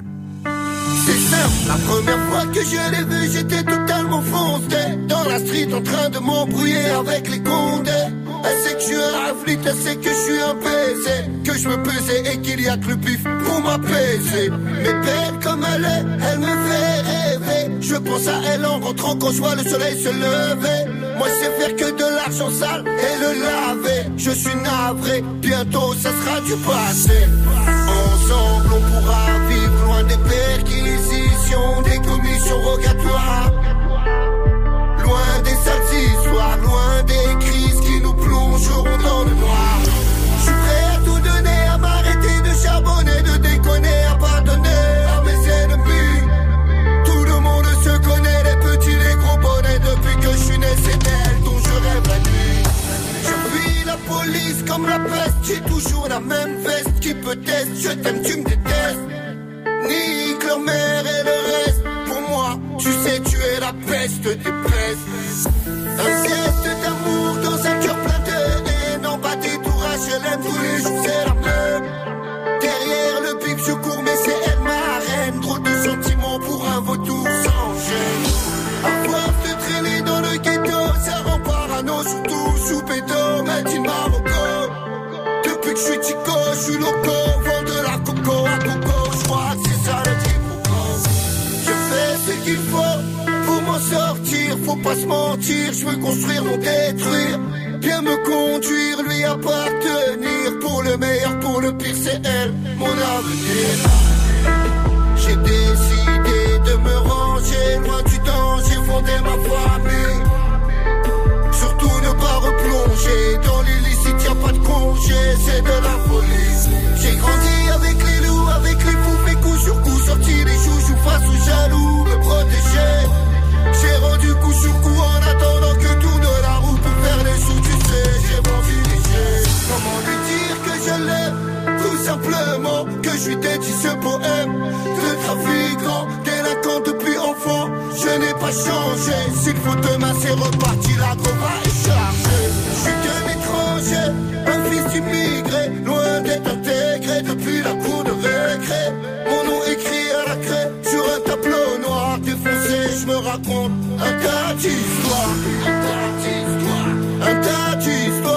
La première fois que je l'ai vu, j'étais totalement foncé. Dans la street, en train de m'embrouiller avec les condés. Elle sait que je suis un afflit, elle sait que je suis un PC. Que je me pesais et qu'il y a que le pif pour m'apaiser. Mais belle comme elle est, elle me fait rêver. Je pense à elle en rentrant quand je vois le soleil se lever. Moi, je sais faire que de l'argent sale et le laver. Je suis navré, bientôt ça sera du passé. Ensemble, on pourra vivre loin des perquisitions, des commissions rogatoires. Loin des sales histoires, loin des qui je suis prêt à tout donner, à m'arrêter de charbonner, de déconner, à pardonner à mes ennemis. Tout le monde se connaît, les petits, les gros bonnets. Depuis que je suis né, c'est elle dont je rêve la. Je la police comme la peste, j'ai toujours la même veste qui peut tester. Je t'aime, tu me détestes. Nique leur mère et le reste tu sais, tu es la peste des pestes. Un geste d'amour dans un cœur plein de haine, en bas des tourages, je l'aime tous les je veux construire mon détruire. Bien me conduire, lui appartenir, pour le meilleur, pour le pire, c'est elle, mon avenir. J'ai décidé de me ranger loin du danger, fonder ma famille. Surtout ne pas replonger dans l'illicite, y a pas de congé, c'est de la folie. J'ai grandi avec les loups, avec les fous, fait coup sur coup, sorti les joujoux face aux jaloux, me protéger. J'ai rendu coup sur coup en attendant que tourne la roue pour faire les sous, tu sais, j'ai vendu. Comment lui dire que je l'aime? Tout simplement que je suis dédié ce poème de trafiquant, délinquant depuis enfant. Je n'ai pas changé, s'il faut demain c'est reparti, la gova est chargée. Je suis qu'un étranger, un fils d'immigré, loin d'être intégré depuis la cour raconte un tas d'histoires. Un tas d'histoires. Un tas d'histoires.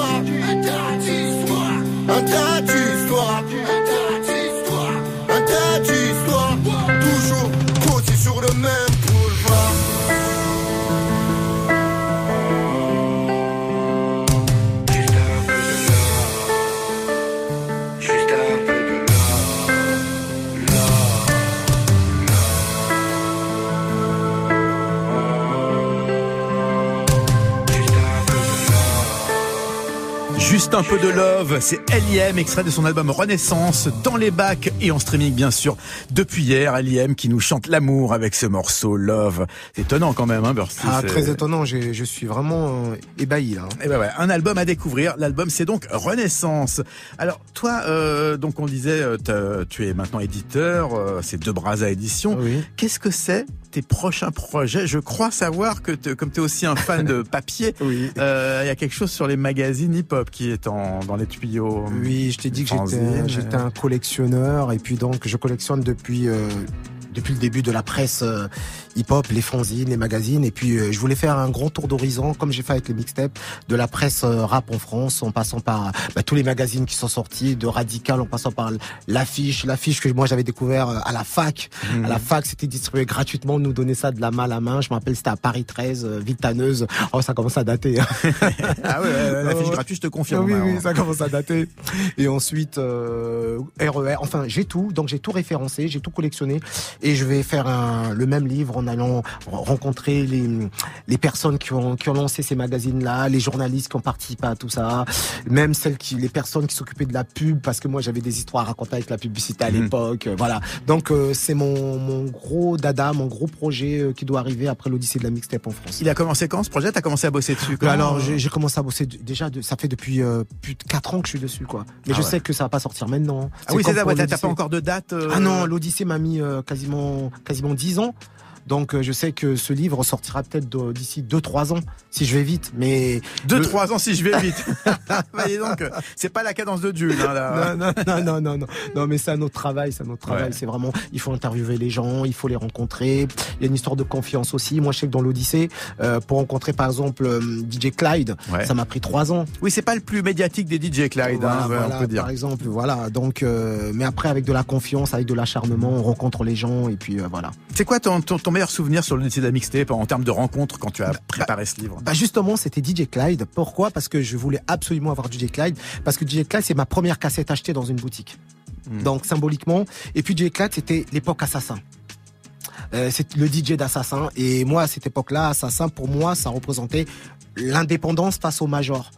Juste un peu de love, c'est L.I.M. extrait de son album Renaissance dans les bacs et en streaming bien sûr depuis hier. L.I.M. qui nous chante l'amour avec ce morceau Love. C'est étonnant quand même, hein, Bursty, Ah, très étonnant, je suis vraiment euh, ébahi là. Eh ben ouais, un album à découvrir. L'album, c'est donc Renaissance. Alors, toi, euh, donc on disait, euh, tu es maintenant éditeur. euh, c'est De Braza Édition. Qu'est-ce que c'est tes prochains projets Je crois savoir que, te- comme tu es aussi un fan de papier, euh, il y a quelque chose sur les magazines hip-hop qui est en, dans les tuyaux. Oui, je t'ai dit que j'étais euh. un collectionneur et puis donc je collectionne depuis euh, depuis le début de la presse euh, hip-hop, les fanzines, les magazines et puis euh, je voulais faire un grand tour d'horizon comme j'ai fait avec les mixtapes de la presse euh, rap en France en passant par bah, tous les magazines qui sont sortis de Radical en passant par l'affiche, l'affiche que moi j'avais découvert à la fac. Mhm. À la fac, c'était distribué gratuitement, nous donnait ça de la main à la main. Je me rappelle c'était à Paris 13, euh, Vitaneuse. Oh, ça commence à dater. hein. ah ouais, l'affiche gratuite, je te confirme. Oui, ouais, oui, ça commence à dater. Et ensuite, RER, enfin, j'ai tout, donc j'ai tout référencé, j'ai tout collectionné, et je vais faire un, le même livre en allant rencontrer les, les personnes qui ont, qui ont lancé ces magazines-là, les journalistes qui ont participé à tout ça, même celles qui, les personnes qui s'occupaient de la pub, parce que moi j'avais des histoires à raconter avec la publicité à Mhm. l'époque, euh, voilà. Donc euh, c'est mon, mon gros dada, mon gros projet euh, qui doit arriver après l'Odyssée de la mixtape en France. Il a commencé quand ce projet? T'as commencé à bosser dessus Alors j'ai commencé à bosser déjà, de- ça fait depuis euh, plus de 4 ans que je suis dessus quoi. Mais Ah je ouais. sais que ça va pas sortir maintenant. Ah oui, c'est ça, t'as pas encore de date euh, Ah non, l'Odyssée m'a mis euh, quasiment quasiment 10 ans. Donc euh, je sais que ce livre sortira peut-être d'ici 2-3 ans si je vais vite. Mais Deux, le- trois ans si je vais vite. dis donc, c'est pas la cadence de Jules. Hein, là. non, non, non, non, non, non, mais c'est un autre travail, c'est un autre travail. Ouais. C'est vraiment, il faut interviewer les gens, il faut les rencontrer. Il y a une histoire de confiance aussi. Moi, je sais que dans l'Odyssée, euh, pour rencontrer par exemple euh, DJ Clyde, Ouais. ça m'a pris trois ans. Oui, c'est pas le plus médiatique des DJ Clyde, Voilà, hein, voilà, on peut dire. Par exemple, voilà. Donc, euh, mais après, avec de la confiance, avec de l'acharnement, on rencontre les gens et puis euh, voilà. C'est quoi ton, ton, ton meilleur souvenir sur l'unité de la mixtape en termes de rencontres quand tu as préparé ce livre Bah justement, c'était DJ Clyde. Pourquoi? Parce que je voulais absolument avoir DJ Clyde. Parce que DJ Clyde, c'est ma première cassette achetée dans une boutique. Hmm. Donc symboliquement. Et puis DJ Clyde, c'était l'époque Assassin. Euh, c'est le DJ d'Assassin. Et moi, à cette époque-là, Assassin, pour moi, ça représentait l'indépendance face au Major.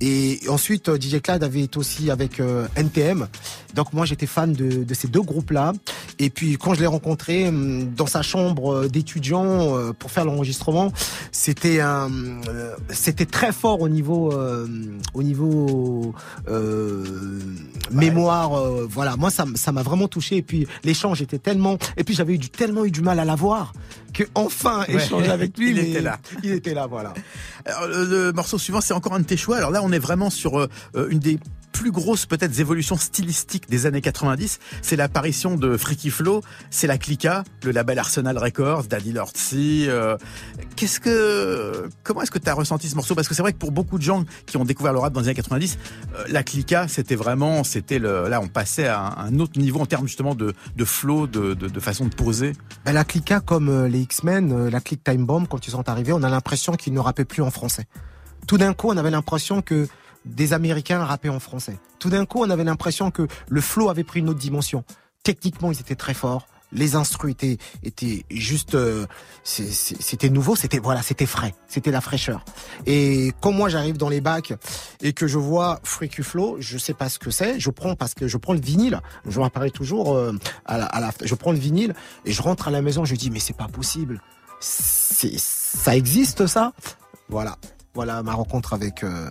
Et ensuite, euh, DJ Clyde avait été aussi avec euh, NTM. Donc moi, j'étais fan de, de ces deux groupes-là. Et puis quand je l'ai rencontré hum, dans sa chambre d'étudiant euh, pour faire l'enregistrement, c'était un, euh, c'était très fort au niveau, euh, au niveau euh, mémoire. euh, voilà, moi ça, m'a vraiment touché. Et puis l'échange était tellement, et puis j'avais eu du, tellement eu du mal à l'avoir que enfin Ouais. échanger avec lui. Il était là. Il était là, voilà. Alors, le, le morceau suivant, c'est encore un de tes choix. Alors là, on est vraiment sur euh, euh, une des plus grosses peut-être évolutions stylistiques des années 90. C'est l'apparition de Freaky Flow, c'est la Clica, le label Arsenal Records, Daddy Lordsy. Euh, Qu'est-ce que, comment est-ce que tu as ressenti ce morceau? Parce que c'est vrai que pour beaucoup de gens qui ont découvert le rap dans les années 90, euh, la Clica, c'était vraiment, c'était là, on passait à un, autre niveau en termes justement de, flow, de, façon de poser. Ben, la clica comme euh, les X-Men, la clique Time Bomb, quand ils sont arrivés, on a l'impression qu'ils ne rappaient plus en français. Tout d'un coup, on avait l'impression que des Américains rappaient en français. Tout d'un coup, on avait l'impression que le flow avait pris une autre dimension. Techniquement, ils étaient très forts. Les instrus étaient, étaient juste, euh, c'était nouveau, c'était voilà, c'était frais, c'était la fraîcheur. Et quand moi j'arrive dans les bacs et que je vois Freaky Flow, je sais pas ce que c'est, je prends parce que je prends le vinyle, je m'apparais toujours euh, à la, je prends le vinyle et je rentre à la maison, je dis mais c'est pas possible, ça existe ça, voilà, voilà ma rencontre avec. euh,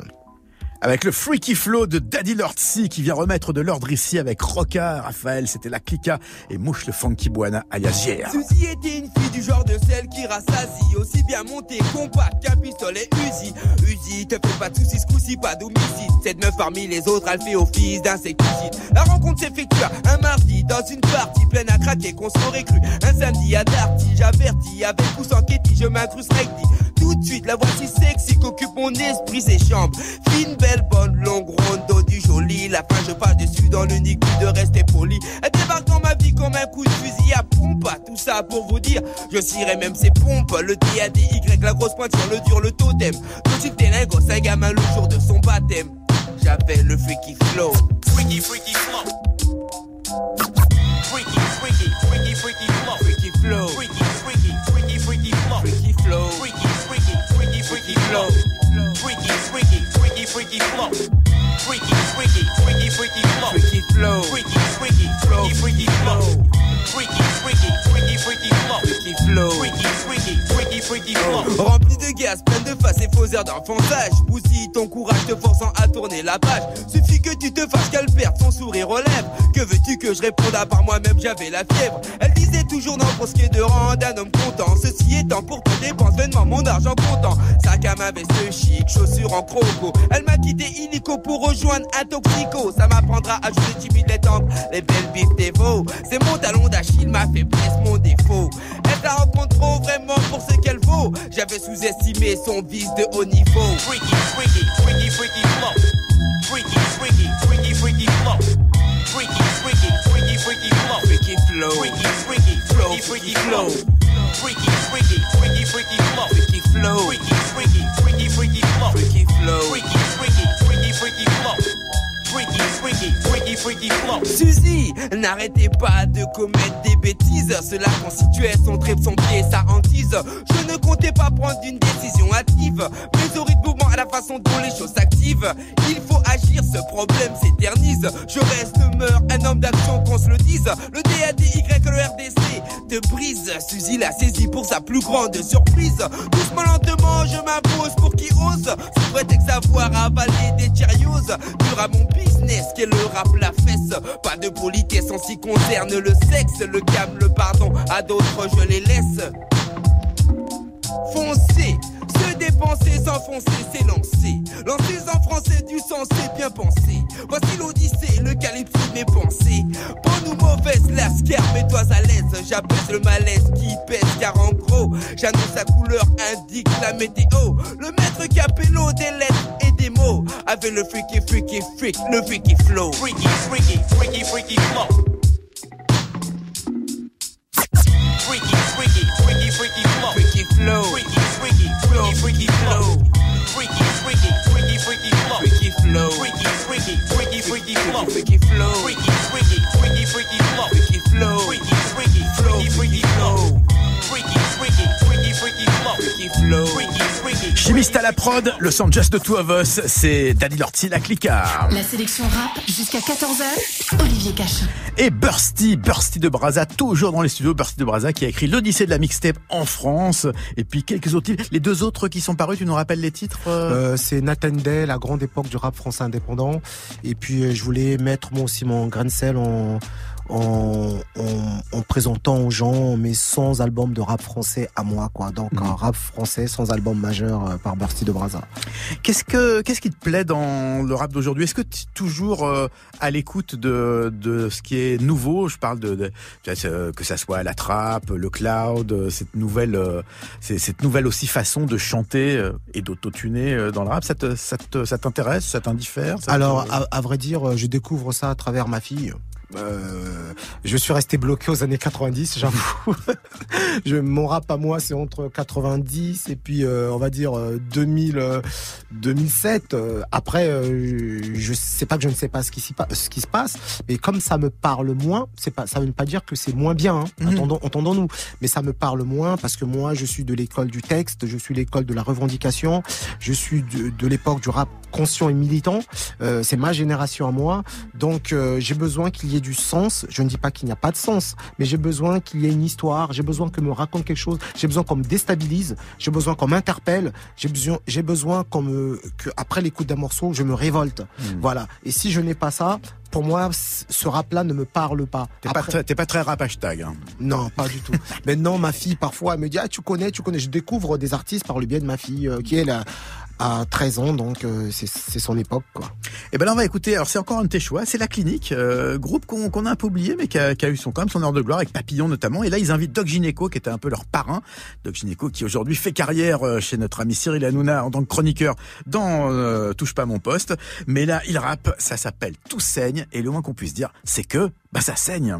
Avec le Freaky Flow de Daddy Lordsy qui vient remettre de l'ordre ici avec Roca, Raphaël, c'était la Clica et Mouche le Funky Buana alias JR. Suzy était une fille du genre de celle qui rassasie Aussi bien montée, compact qu'un pistolet Uzi. Uzi, te fais pas de soucis, ce coup-ci pas d'homicide. Cette meuf parmi les autres, elle fait office d'insecticide La rencontre s'effectue un mardi dans une partie pleine à craquer qu'on s'aurait cru Un samedi à Darty, j'avertis avec ou sans Ketty, je m'incruste tout de suite, la voici sexy qu'occupe mon esprit, ses chambres. Fine, belle, bonne, longue, ronde, du joli. La fin, je passe dessus dans l'unique but de rester poli. Elle débarque dans ma vie comme un coup de fusil à pompe. Tout ça pour vous dire, je cirais même ses pompes. Le D-A-D-Y, la grosse pointe sur le dur, le totem. Tout de t'es lingo, un gamin le jour de son baptême. J'appelle le freaky flow. Freaky, freaky flow. Freaky, freaky, freaky, freaky flow. Freaky flow. Freaky, freaky, flow. Freaky, freaky, freaky, freaky flow. Freaky flow. Freaky, freaky, freaky, freaky flow. Freaky, freaky, freaky, freaky flow. Freaky flow. Freaky, flow. Rempli de gaz, plein de faces et faux airs d'enfantage. Bousille ton courage te forçant à tourner la page. Suffit que tu te fasses qu'elle perde son sourire aux lèvres. Que veux-tu que je réponde à part moi-même, j'avais la fièvre. Elle disait toujours non pour ce qui est de rendre un homme content. Ceci étant pour ton dépense, vainement mon argent comptant. Sac à main, veste chic, chaussures en croco. Elle m'a quitté illico pour rejoindre un toxico. Ça m'apprendra à jouer timide les tempes, les belles bifs des veaux. C'est mon talon d'Achille, ma faiblesse, mon défaut. Elle la rencontre vraiment pour ce qu'elle vaut. J'avais sous-estimé son vice de haut niveau. Freaky, freaky, freaky, freaky flow. Freaky, freaky, freaky, freaky flow. Freaky, freaky, freaky, freaky flow. Freaky flow. Freaky, freaky, freaky, freaky flow. Freaky, freaky, freaky, freaky flow. Freaky flow. Freaky, freaky, freaky, freaky freaky, freaky, flow. Suzy, n'arrêtez pas de commettre des bêtises. Cela constituait son trip, son pied, sa hantise. Je ne comptais pas prendre une décision hâtive. Mais au rythme à la façon dont les choses s'activent. Il faut agir, ce problème s'éternise. Je reste, meurs, un homme d'action, qu'on se le dise. Le DADY, le RDC te brise. Suzy l'a saisi pour sa plus grande surprise. Doucement, lentement, je m'impose pour qui ose. Sous prétexte savoir avaler des Cheerios. Dur à mon business, qu'est le rap, la fesse. Pas de politesse en ce qui concerne le sexe. Le calme, le pardon, à d'autres, je les laisse. Foncer, se dépenser, s'enfoncer, s'élancer. Lancer en français du sens, c'est bien pensé. Voici l'odyssée, le calypso mes pensées. Bonne ou mauvaise, la scare, mets-toi à l'aise. J'abaisse le malaise qui pèse, car en gros, j'annonce la couleur, indique la météo. Le maître capello des lettres et. Avec le freaky, freaky, freak, le freaky flow. Freaky, freaky, freaky, freaky flow. Freaky, freaky, freaky, freaky flow. Freaky flow. Freaky, freaky, freaky, freaky flow. Freaky, freaky, freaky, freaky flow. Freaky flow. Freaky, freaky, freaky, freaky flow. Freaky flow. Freaky, freaky, freaky, freaky flow. Freaky flow. À la prod, le son Just the Two of Us, c'est Danny Lortie, la cliquard. La sélection rap jusqu'à 14h, Olivier Cachin. Et Bursty, Bursty de Braza, toujours dans les studios, Bursty de Braza qui a écrit l'Odyssée de la mixtape en France. Et puis quelques autres titres. Les deux autres qui sont parus, tu nous rappelles les titres euh, C'est Nathan Day, la grande époque du rap français indépendant. Et puis euh, je voulais mettre moi aussi mon grain de sel en en, en, présentant aux gens mes 100 albums de rap français à moi, quoi. Donc mhm. un rap français sans album majeur euh, par Bursty de Braza. Qu'est-ce que qu'est-ce qui te plaît dans le rap d'aujourd'hui? Est-ce que tu es toujours euh, à l'écoute de de ce qui est nouveau? Je parle de, de, que ça soit la trap, le cloud, euh, cette nouvelle cette nouvelle aussi façon de chanter et d'autotuner dans le rap. Ça te, ça t'intéresse? Ça t'indiffère? Alors à, à vrai dire, je découvre ça à travers ma fille. Euh, je suis resté bloqué aux années 90, j'avoue. je, mon rap à moi, c'est entre 90 et puis euh, on va dire 2000, euh, 2007. après, je sais pas que je ne sais pas ce qui, ce qui se passe, mais comme ça me parle moins, c'est pas, ça veut pas dire que c'est moins bien. Hein, mhm. Entendons-nous, mais ça me parle moins parce que moi, je suis de l'école du texte, je suis l'école de la revendication, je suis de, de l'époque du rap conscient et militant. c'est ma génération à moi, donc j'ai besoin qu'il y ait du sens. Je ne dis pas qu'il n'y a pas de sens, mais j'ai besoin qu'il y ait une histoire. J'ai besoin que me raconte quelque chose. J'ai besoin qu'on me déstabilise. J'ai besoin qu'on m'interpelle. J'ai besoin, j'ai besoin qu'on me, que après l'écoute d'un morceau, je me révolte. Hmm. Voilà. Et si je n'ai pas ça, pour moi, ce rap-là ne me parle pas. T'es pas, très, pas très rap hashtag. Hein. Non, pas du tout. Maintenant, ma fille, parfois, elle me dit, ah, tu connais, tu connais. Je découvre des artistes par le biais de ma fille, euh, qui est là à 13 ans, donc euh, c'est son époque. Quoi. Et eh ben là, on va écouter. Alors c'est encore un de tes choix, c'est la clinique, euh, groupe qu'on a un peu oublié, mais qui a, a, eu son quand même son heure de gloire avec Papillon notamment. Et là, ils invitent Doc Gineco, qui était un peu leur parrain. Doc Gineco, qui aujourd'hui fait carrière euh, chez notre ami Cyril Hanouna en tant que chroniqueur dans Touche pas mon poste. Mais là, il rappe, ça s'appelle Tout saigne, et le moins qu'on puisse dire, c'est que bah ça saigne.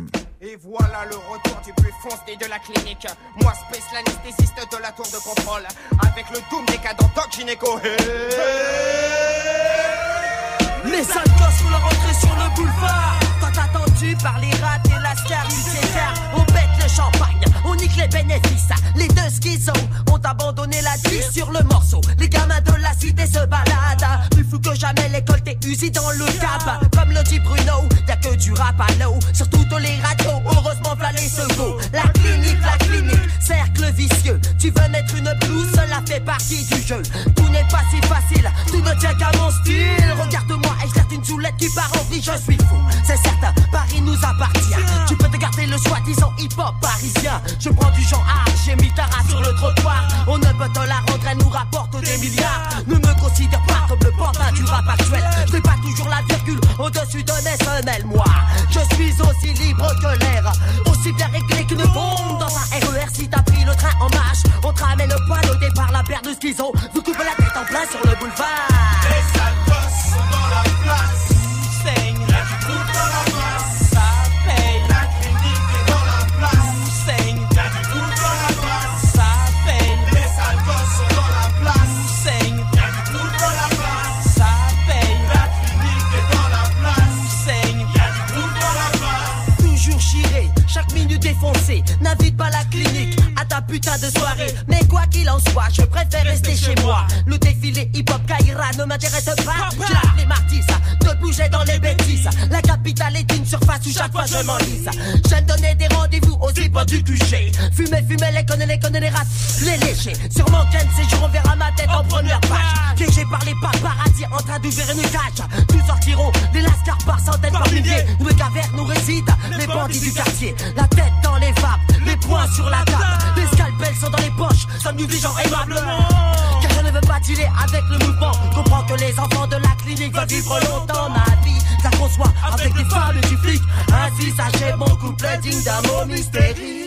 Et voilà le retour du plus foncé de la clinique. Moi, Space, l'anesthésiste de la tour de contrôle. Avec le doom décadent Doc Gynéco. Les sales gosses leur rentrée sur le boulevard. Attendu par les rats et la star. On pète le champagne, on nique les bénéfices. Les deux schizos ont abandonné la vie sur le morceau. Les gamins de la cité se baladent. Plus fou que jamais, l'école t'es usée dans le cap. Comme le dit Bruno, y'a que du rap à l'eau. Sur toutes les radios, heureusement, v'là les secours. La clinique, la clinique, cercle vicieux. Tu veux mettre une blouse, cela fait partie du jeu. Tout n'est pas si facile, tout ne tient qu'à mon style. Regarde-moi et je une soulette qui part en vie, je suis fou. C'est certain, Paris nous appartient. Tu peux te garder le soi-disant hip-hop parisien. Je prends du genre art, j'ai mis ta race sur le trottoir. On ne peut te la rendre, elle nous rapporte des milliards. Ne me considère pas comme le pantin du rap actuel. C'est pas toujours la virgule au-dessus de mes semelles, moi. Je suis aussi libre que l'air, aussi bien réglé qu'une bombe dans un RER. Si t'as pris le train en marche, on te ramène le poil au départ, la paire de schizo. Vous coupez la tête en plein sur le boulevard. N'invite pas la clinique putain de soirée. Mais quoi qu'il en soit, je préfère rester chez moi. Le défilé hip-hop Kaira ne m'intéresse pas. Je les martis, de bouger dans les bêtises. La capitale est une surface où chaque fois je m'enlise. J'aime donner des rendez-vous aux hip du QG. Fumer, fumer, les connaître, les connaître, les rats, les lécher. Sur mon qu'un ces jours, on verra ma tête en première page. Piégé par les paradis en train d'ouvrir une cage. Nous sortirons des lascars par centaines, par milliers. Nous, les cavernes, nous résident les bandits du quartier. La tête dans les vapes, les poings sur la table, scalpels sont dans les poches, des gens aimables Car je ne veux pas dealer avec le mouvement, comprends que les enfants de la clinique veulent vivre longtemps. Ma vie, ça conçoit avec les femmes du flic, ainsi sachez mon couple digne d'un mot mystérieux.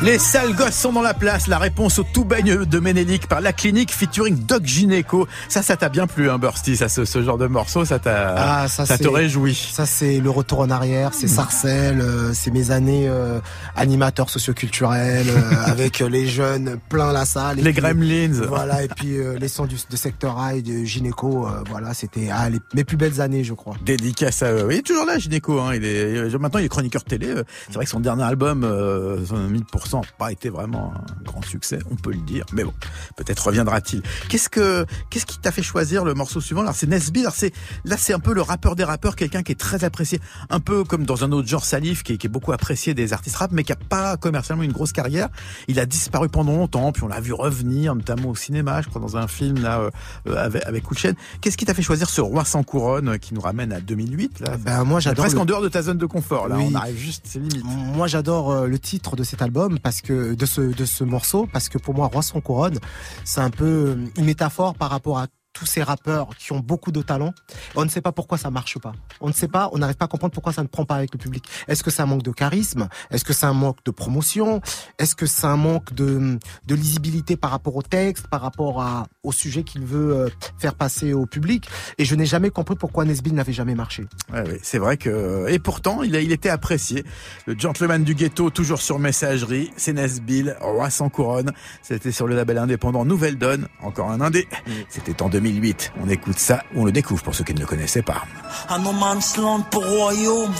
Les sales gosses sont dans la place. La réponse au tout baigne de Ménélique par la clinique featuring Doc Gynéco. Ça, ça t'a bien plu, hein, Bursty, ça, ce, ce genre de morceau, ça t'a, Ah, ça, te réjouit. Ça, c'est le retour en arrière, c'est Sarcelles, euh, c'est mes années euh, animateur socioculturel, euh, avec euh, les jeunes plein la salle. et Les puis- Gremlins. Voilà, et puis euh, les sons du, de Secteur A et de Gynéco, euh, voilà, c'était ah, les- mes plus belles années, je crois. Dédicace à eux. Il est toujours là, Gynéco. Hein. Il est maintenant il est chroniqueur télé. C'est vrai que son dernier album, euh, son 1000%, n'a pas été vraiment un grand succès, on peut le dire. Mais bon, peut-être reviendra-t-il. Qu'est-ce que qu'est-ce qui t'a fait choisir le morceau suivant? Alors c'est Nesby. Alors c'est là c'est un peu le rappeur des rappeurs, quelqu'un qui est très apprécié, un peu comme dans un autre genre Salif, qui est, qui est beaucoup apprécié des artistes rap, mais qui a pas commercialement une grosse carrière. Il a disparu pendant longtemps, puis on l'a vu revenir, notamment au cinéma, je crois dans un film là euh, avec avec Kouchen. Qu'est-ce qui t'a fait choisir ce roi sans couronne qui nous ramène à 2008 là? Ben moi j'adore presque le- en dehors de ta zone de confort là. Oui. On arrive juste, c'est limite. Moi, j'adore euh, le titre de cet album parce que de ce de ce morceau parce que pour moi, Roi sans couronne, c'est un peu une métaphore par rapport à tous ces rappeurs qui ont beaucoup de talent. On ne sait pas pourquoi ça marche pas. On ne sait pas, on n'arrive pas à comprendre pourquoi ça ne prend pas avec le public. Est-ce que c'est un manque de charisme? Est-ce que c'est un manque de promotion? Est-ce que c'est un manque de, de lisibilité par rapport au texte, par rapport à, au sujet qu'il veut euh, faire passer au public? Et je n'ai jamais compris pourquoi Nesbill n'avait jamais marché. Ouais, ouais, c'est vrai que et pourtant il a il était apprécié. Le gentleman du ghetto toujours sur messagerie, c'est Nesbill, roi sans couronne. C'était sur le label indépendant Nouvelle Donne, encore un indé. C'était en 2008. On écoute ça, on le découvre pour ceux qui ne le connaissaient pas. Un no man's land pour royaume.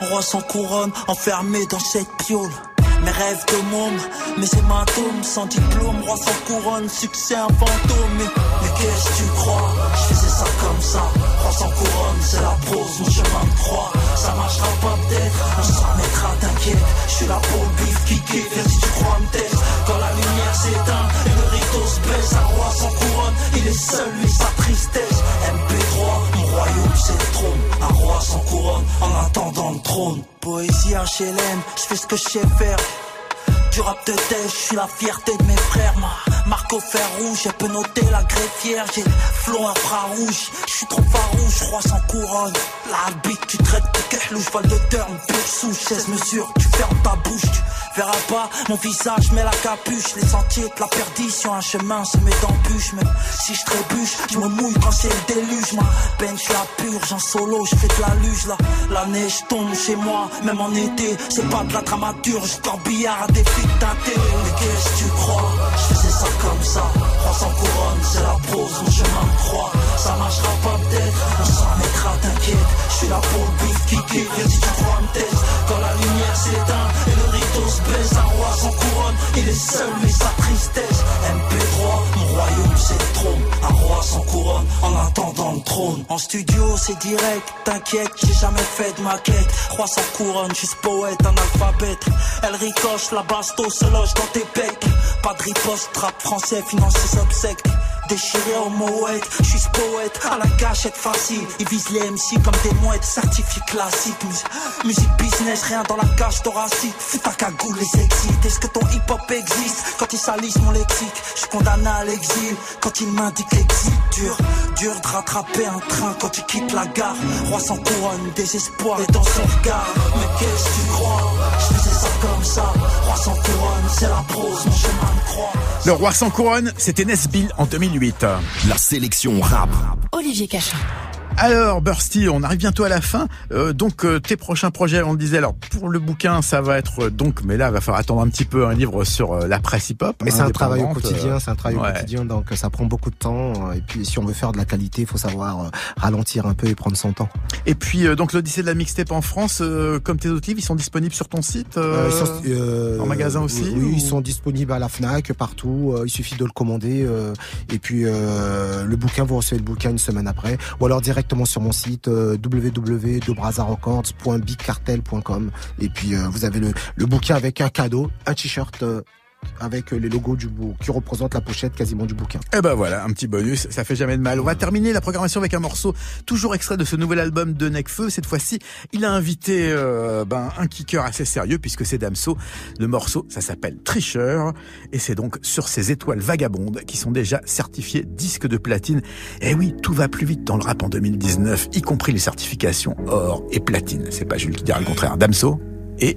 Roi sans couronne, enfermé dans cette piole. Mes rêves de môme, mes hématomes sans diplôme, roi sans couronne, succès un fantôme. Mais, qu'est-ce que tu crois? Je faisais ça comme ça, roi sans couronne, c'est la prose, mon chemin de croix. Ça marchera pas peut-être, on s'en mettra, Je suis là pour le bif kiffe, viens si tu crois me taire. Quand la lumière s'éteint et le rideau se baisse, un roi sans couronne, il est seul, lui, sa tristesse. MP3, mon royaume, c'est le trône. Un roi sans couronne, en attendant le trône. Poésie HLM, je fais ce que je sais faire. Du rap de tête, je suis la fierté de mes frères. Ma marque au fer rouge, elle peut noter la greffière. J'ai flot infrarouge, je suis trop farouche, roi sans couronne. La bite, tu traites de louche, val de terme, pure souche, 16 mesures, tu fermes ta bouche, tu verras pas mon visage, mets la capuche. Les sentiers de la perdition, un chemin se met d'embûches. Même si je trébuche, je me mouille quand c'est le déluge. Ma bench la purge, en solo, je fais de la luge là. La neige tombe chez moi, même en été, c'est pas de la dramaturge, corbillard à des filles teintées. Mais qu'est-ce que tu crois Je faisais ça comme ça, 300 couronnes, c'est la prose, mon chemin de croix. Ça marchera pas peut-être, on s'en mettra, t'inquiète. Je suis là pour le qui kiffe, viens si tu crois me taise. Quand la lumière s'éteint et le rideau se baisse, un roi sans couronne, il est seul mais sa tristesse. MP3, mon royaume c'est trône, un roi sans couronne, en attendant le trône. En studio c'est direct, t'inquiète, j'ai jamais fait de maquette. Roi sans couronne, juste poète, un alphabet. Elle ricoche, la basto se loge dans tes pecs. Pas de riposte, rap français, finance ses obsèques. Déchiré au moët, je suis poète à la gâchette facile. Ils visent les MC comme des mouettes, certifié classique. Mus- musique business, rien dans la cage thoracique. Fous ta cagoule, les excites. Est-ce que ton hip-hop existe? Quand ils salissent mon lexique Je suis condamné à l'exil quand ils m'indiquent l'exil. Dur, dur de rattraper un train quand tu quittes la gare. Roi sans couronne, désespoir est dans son regard. Mais qu'est-ce que tu crois? Je faisais ça comme ça. Roi sans couronne, c'est la prose, mon chemin de croix. Le roi sans couronne, c'était Nesbill en 2008. La sélection rap. Olivier Cachin. Alors, Bursty, on arrive bientôt à la fin. Euh, donc, euh, tes prochains projets, on le disait. Alors, pour le bouquin, ça va être euh, donc, mais là, il va falloir attendre un petit peu un livre sur euh, la presse hip-hop. Mais c'est un travail au quotidien, euh, c'est un travail ouais. au quotidien, donc ça prend beaucoup de temps. Et puis si on veut faire de la qualité, il faut savoir ralentir un peu et prendre son temps. Et puis, euh, donc, l'Odyssée de la mixtape en France, euh, comme tes autres livres, ils sont disponibles sur ton site Euh, euh, euh, En magasin aussi Oui, ou- ils sont disponibles à la Fnac, partout. euh, il suffit de le commander. euh, et puis euh, le bouquin, vous recevez le bouquin une semaine après. Ou alors directement sur mon site euh, www.dobrazarecords.bigcartel.com. Et puis euh, vous avez le, le bouquin avec un cadeau, un t-shirt. Euh, avec les logos du bou qui représentent la pochette quasiment du bouquin. Eh ben voilà, un petit bonus, ça fait jamais de mal. On va terminer la programmation avec un morceau toujours extrait de ce nouvel album de Necfeu. Cette fois-ci, il a invité euh, ben, un kicker assez sérieux puisque c'est Damso. Le morceau, ça s'appelle Tricheur et c'est donc sur ces étoiles vagabondes qui sont déjà certifiées disques de platine. Et oui, tout va plus vite dans le rap en 2019, y compris les certifications or et platine. C'est pas Jules qui dira le contraire. Damso et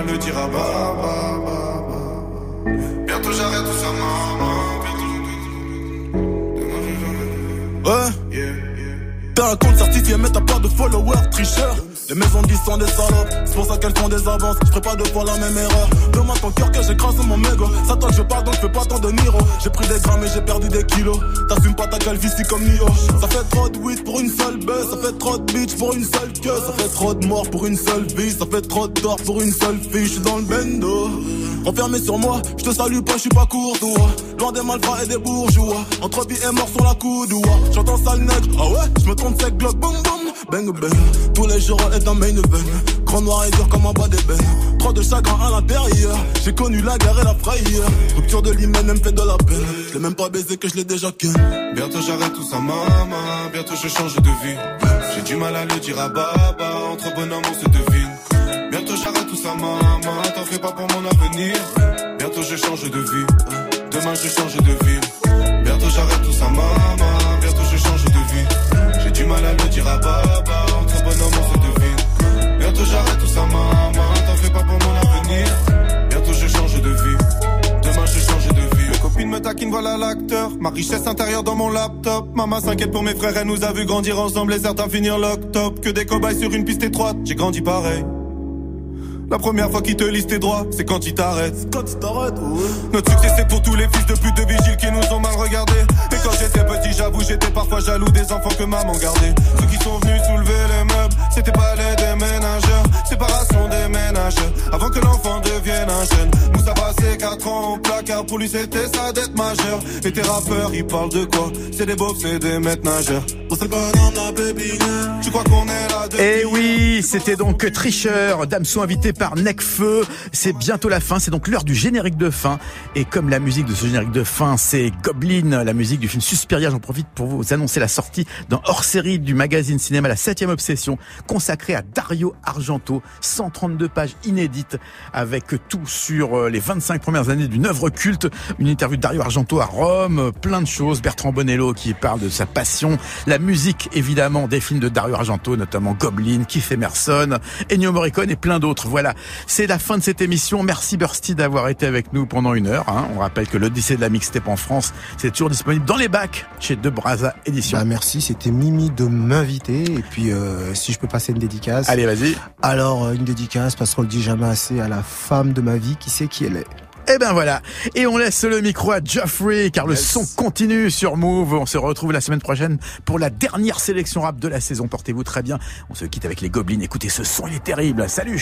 J'ai du mal à le dire à baba. Bientôt j'arrête tout ça, maman. Ouais. T'as un compte certifié, mais t'as pas de followers, tricheur. Les maisons disent sont des salopes, c'est pour ça qu'elles font des avances. Je ferai pas deux fois la même erreur. Demande ton cœur que j'écrase mon mégot. Ça toi je parle donc je fais pas tant de Niro. J'ai pris des grammes et j'ai perdu des kilos. T'assumes pas ta calvitie comme Nio. Ça fait trop de weed pour une seule baisse. Ça fait trop de bitch pour une seule queue. Ça fait trop de morts pour une seule vie. Ça fait trop de tort pour une seule fille. Je suis dans le bendo. Renfermé sur moi, je te salue pas, je suis pas courtois. Loin des malfrats et des bourgeois. Entre vie et mort sur la coudoua. J'entends sale nègre, ah ouais, je me trompe sec glock, boum boum. Bang bang, tous les jours est un main event. Grand noir et dur comme un bas d'ébène. Trop de chagrin à l'intérieur. J'ai connu la guerre et la frayeur. Rupture de l'hymen, elle me fait de la peine. Je l'ai même pas baisé que je l'ai déjà ken. Bientôt j'arrête tout ça, maman. Bientôt je change de vie. J'ai du mal à le dire à baba. Entre bonhomme, on se devine. Bientôt j'arrête tout ça, maman. T'en fais pas pour mon avenir. Bientôt je change de vie. Demain je change de vie. Bientôt j'arrête tout ça, maman. Bientôt je change de vie. J'ai du mal à le dire à baba. Entre bonhomme, on se devine. Bientôt j'arrête tout ça, maman. T'en fais pas pour mon avenir. Bientôt je change de vie. Demain je change de vie. Mes copines me taquinent, voilà l'acteur. Ma richesse intérieure dans mon laptop. Maman s'inquiète pour mes frères, elle nous a vu grandir ensemble et certains finir lock top. Que des cobayes sur une piste étroite, j'ai grandi pareil. La première fois qu'ils te lisent tes droits, c'est quand ils t'arrêtent. Quand ils t'arrêtent, ouais. Notre succès c'est pour tous les fils de pute de vigiles qui nous ont mal regardés. Et quand j'étais petit, j'avoue, j'étais parfois jaloux des enfants que maman gardait. Ceux qui sont venus soulever les meubles, c'était pas les déménageurs. Séparation des ménages, avant que l'enfant devienne un jeune. Nous ça passé 4 ans au placard, pour lui c'était sa dette majeure. Et tes rappeurs, ils parlent de quoi? C'est des beaufs, c'est des maîtres nageurs. Tu crois qu'on est là depuis Eh oui, c'était donc Tricheur, Damso invité par Necfeu. C'est bientôt la fin, c'est donc l'heure du générique de fin. Et comme la musique de ce générique de fin, c'est Goblin, la musique du film Suspiria, j'en profite pour vous annoncer la sortie d'un hors-série du magazine cinéma La 7 Obsession, consacré à Dario Argento, 132 pages inédites, avec tout sur euh, les 25 premières années d'une œuvre culte, une interview de Dario Argento à Rome, euh, plein de choses, Bertrand Bonello qui parle de sa passion, la musique évidemment des films de Dario Argento, notamment Goblin, Keith Emerson, Ennio Morricone et plein d'autres. Voilà, c'est la fin de cette émission. Merci Bursty d'avoir été avec nous pendant une heure. hein. On rappelle que l'Odyssée de la mixtape en France, c'est toujours disponible dans les bacs chez De Braza Édition. Bah merci, c'était Mimi de m'inviter et puis euh, si je peux passer une dédicace. Allez, vas-y. Alors euh, une dédicace parce qu'on le dit jamais assez à la femme de ma vie qui sait qui elle est? Et ben voilà. Et on laisse le micro à Geoffrey car le son continue sur Move. On se retrouve la semaine prochaine pour la dernière sélection rap de la saison. Portez-vous très bien. On se quitte avec les gobelins. Écoutez ce son, il est terrible. Salut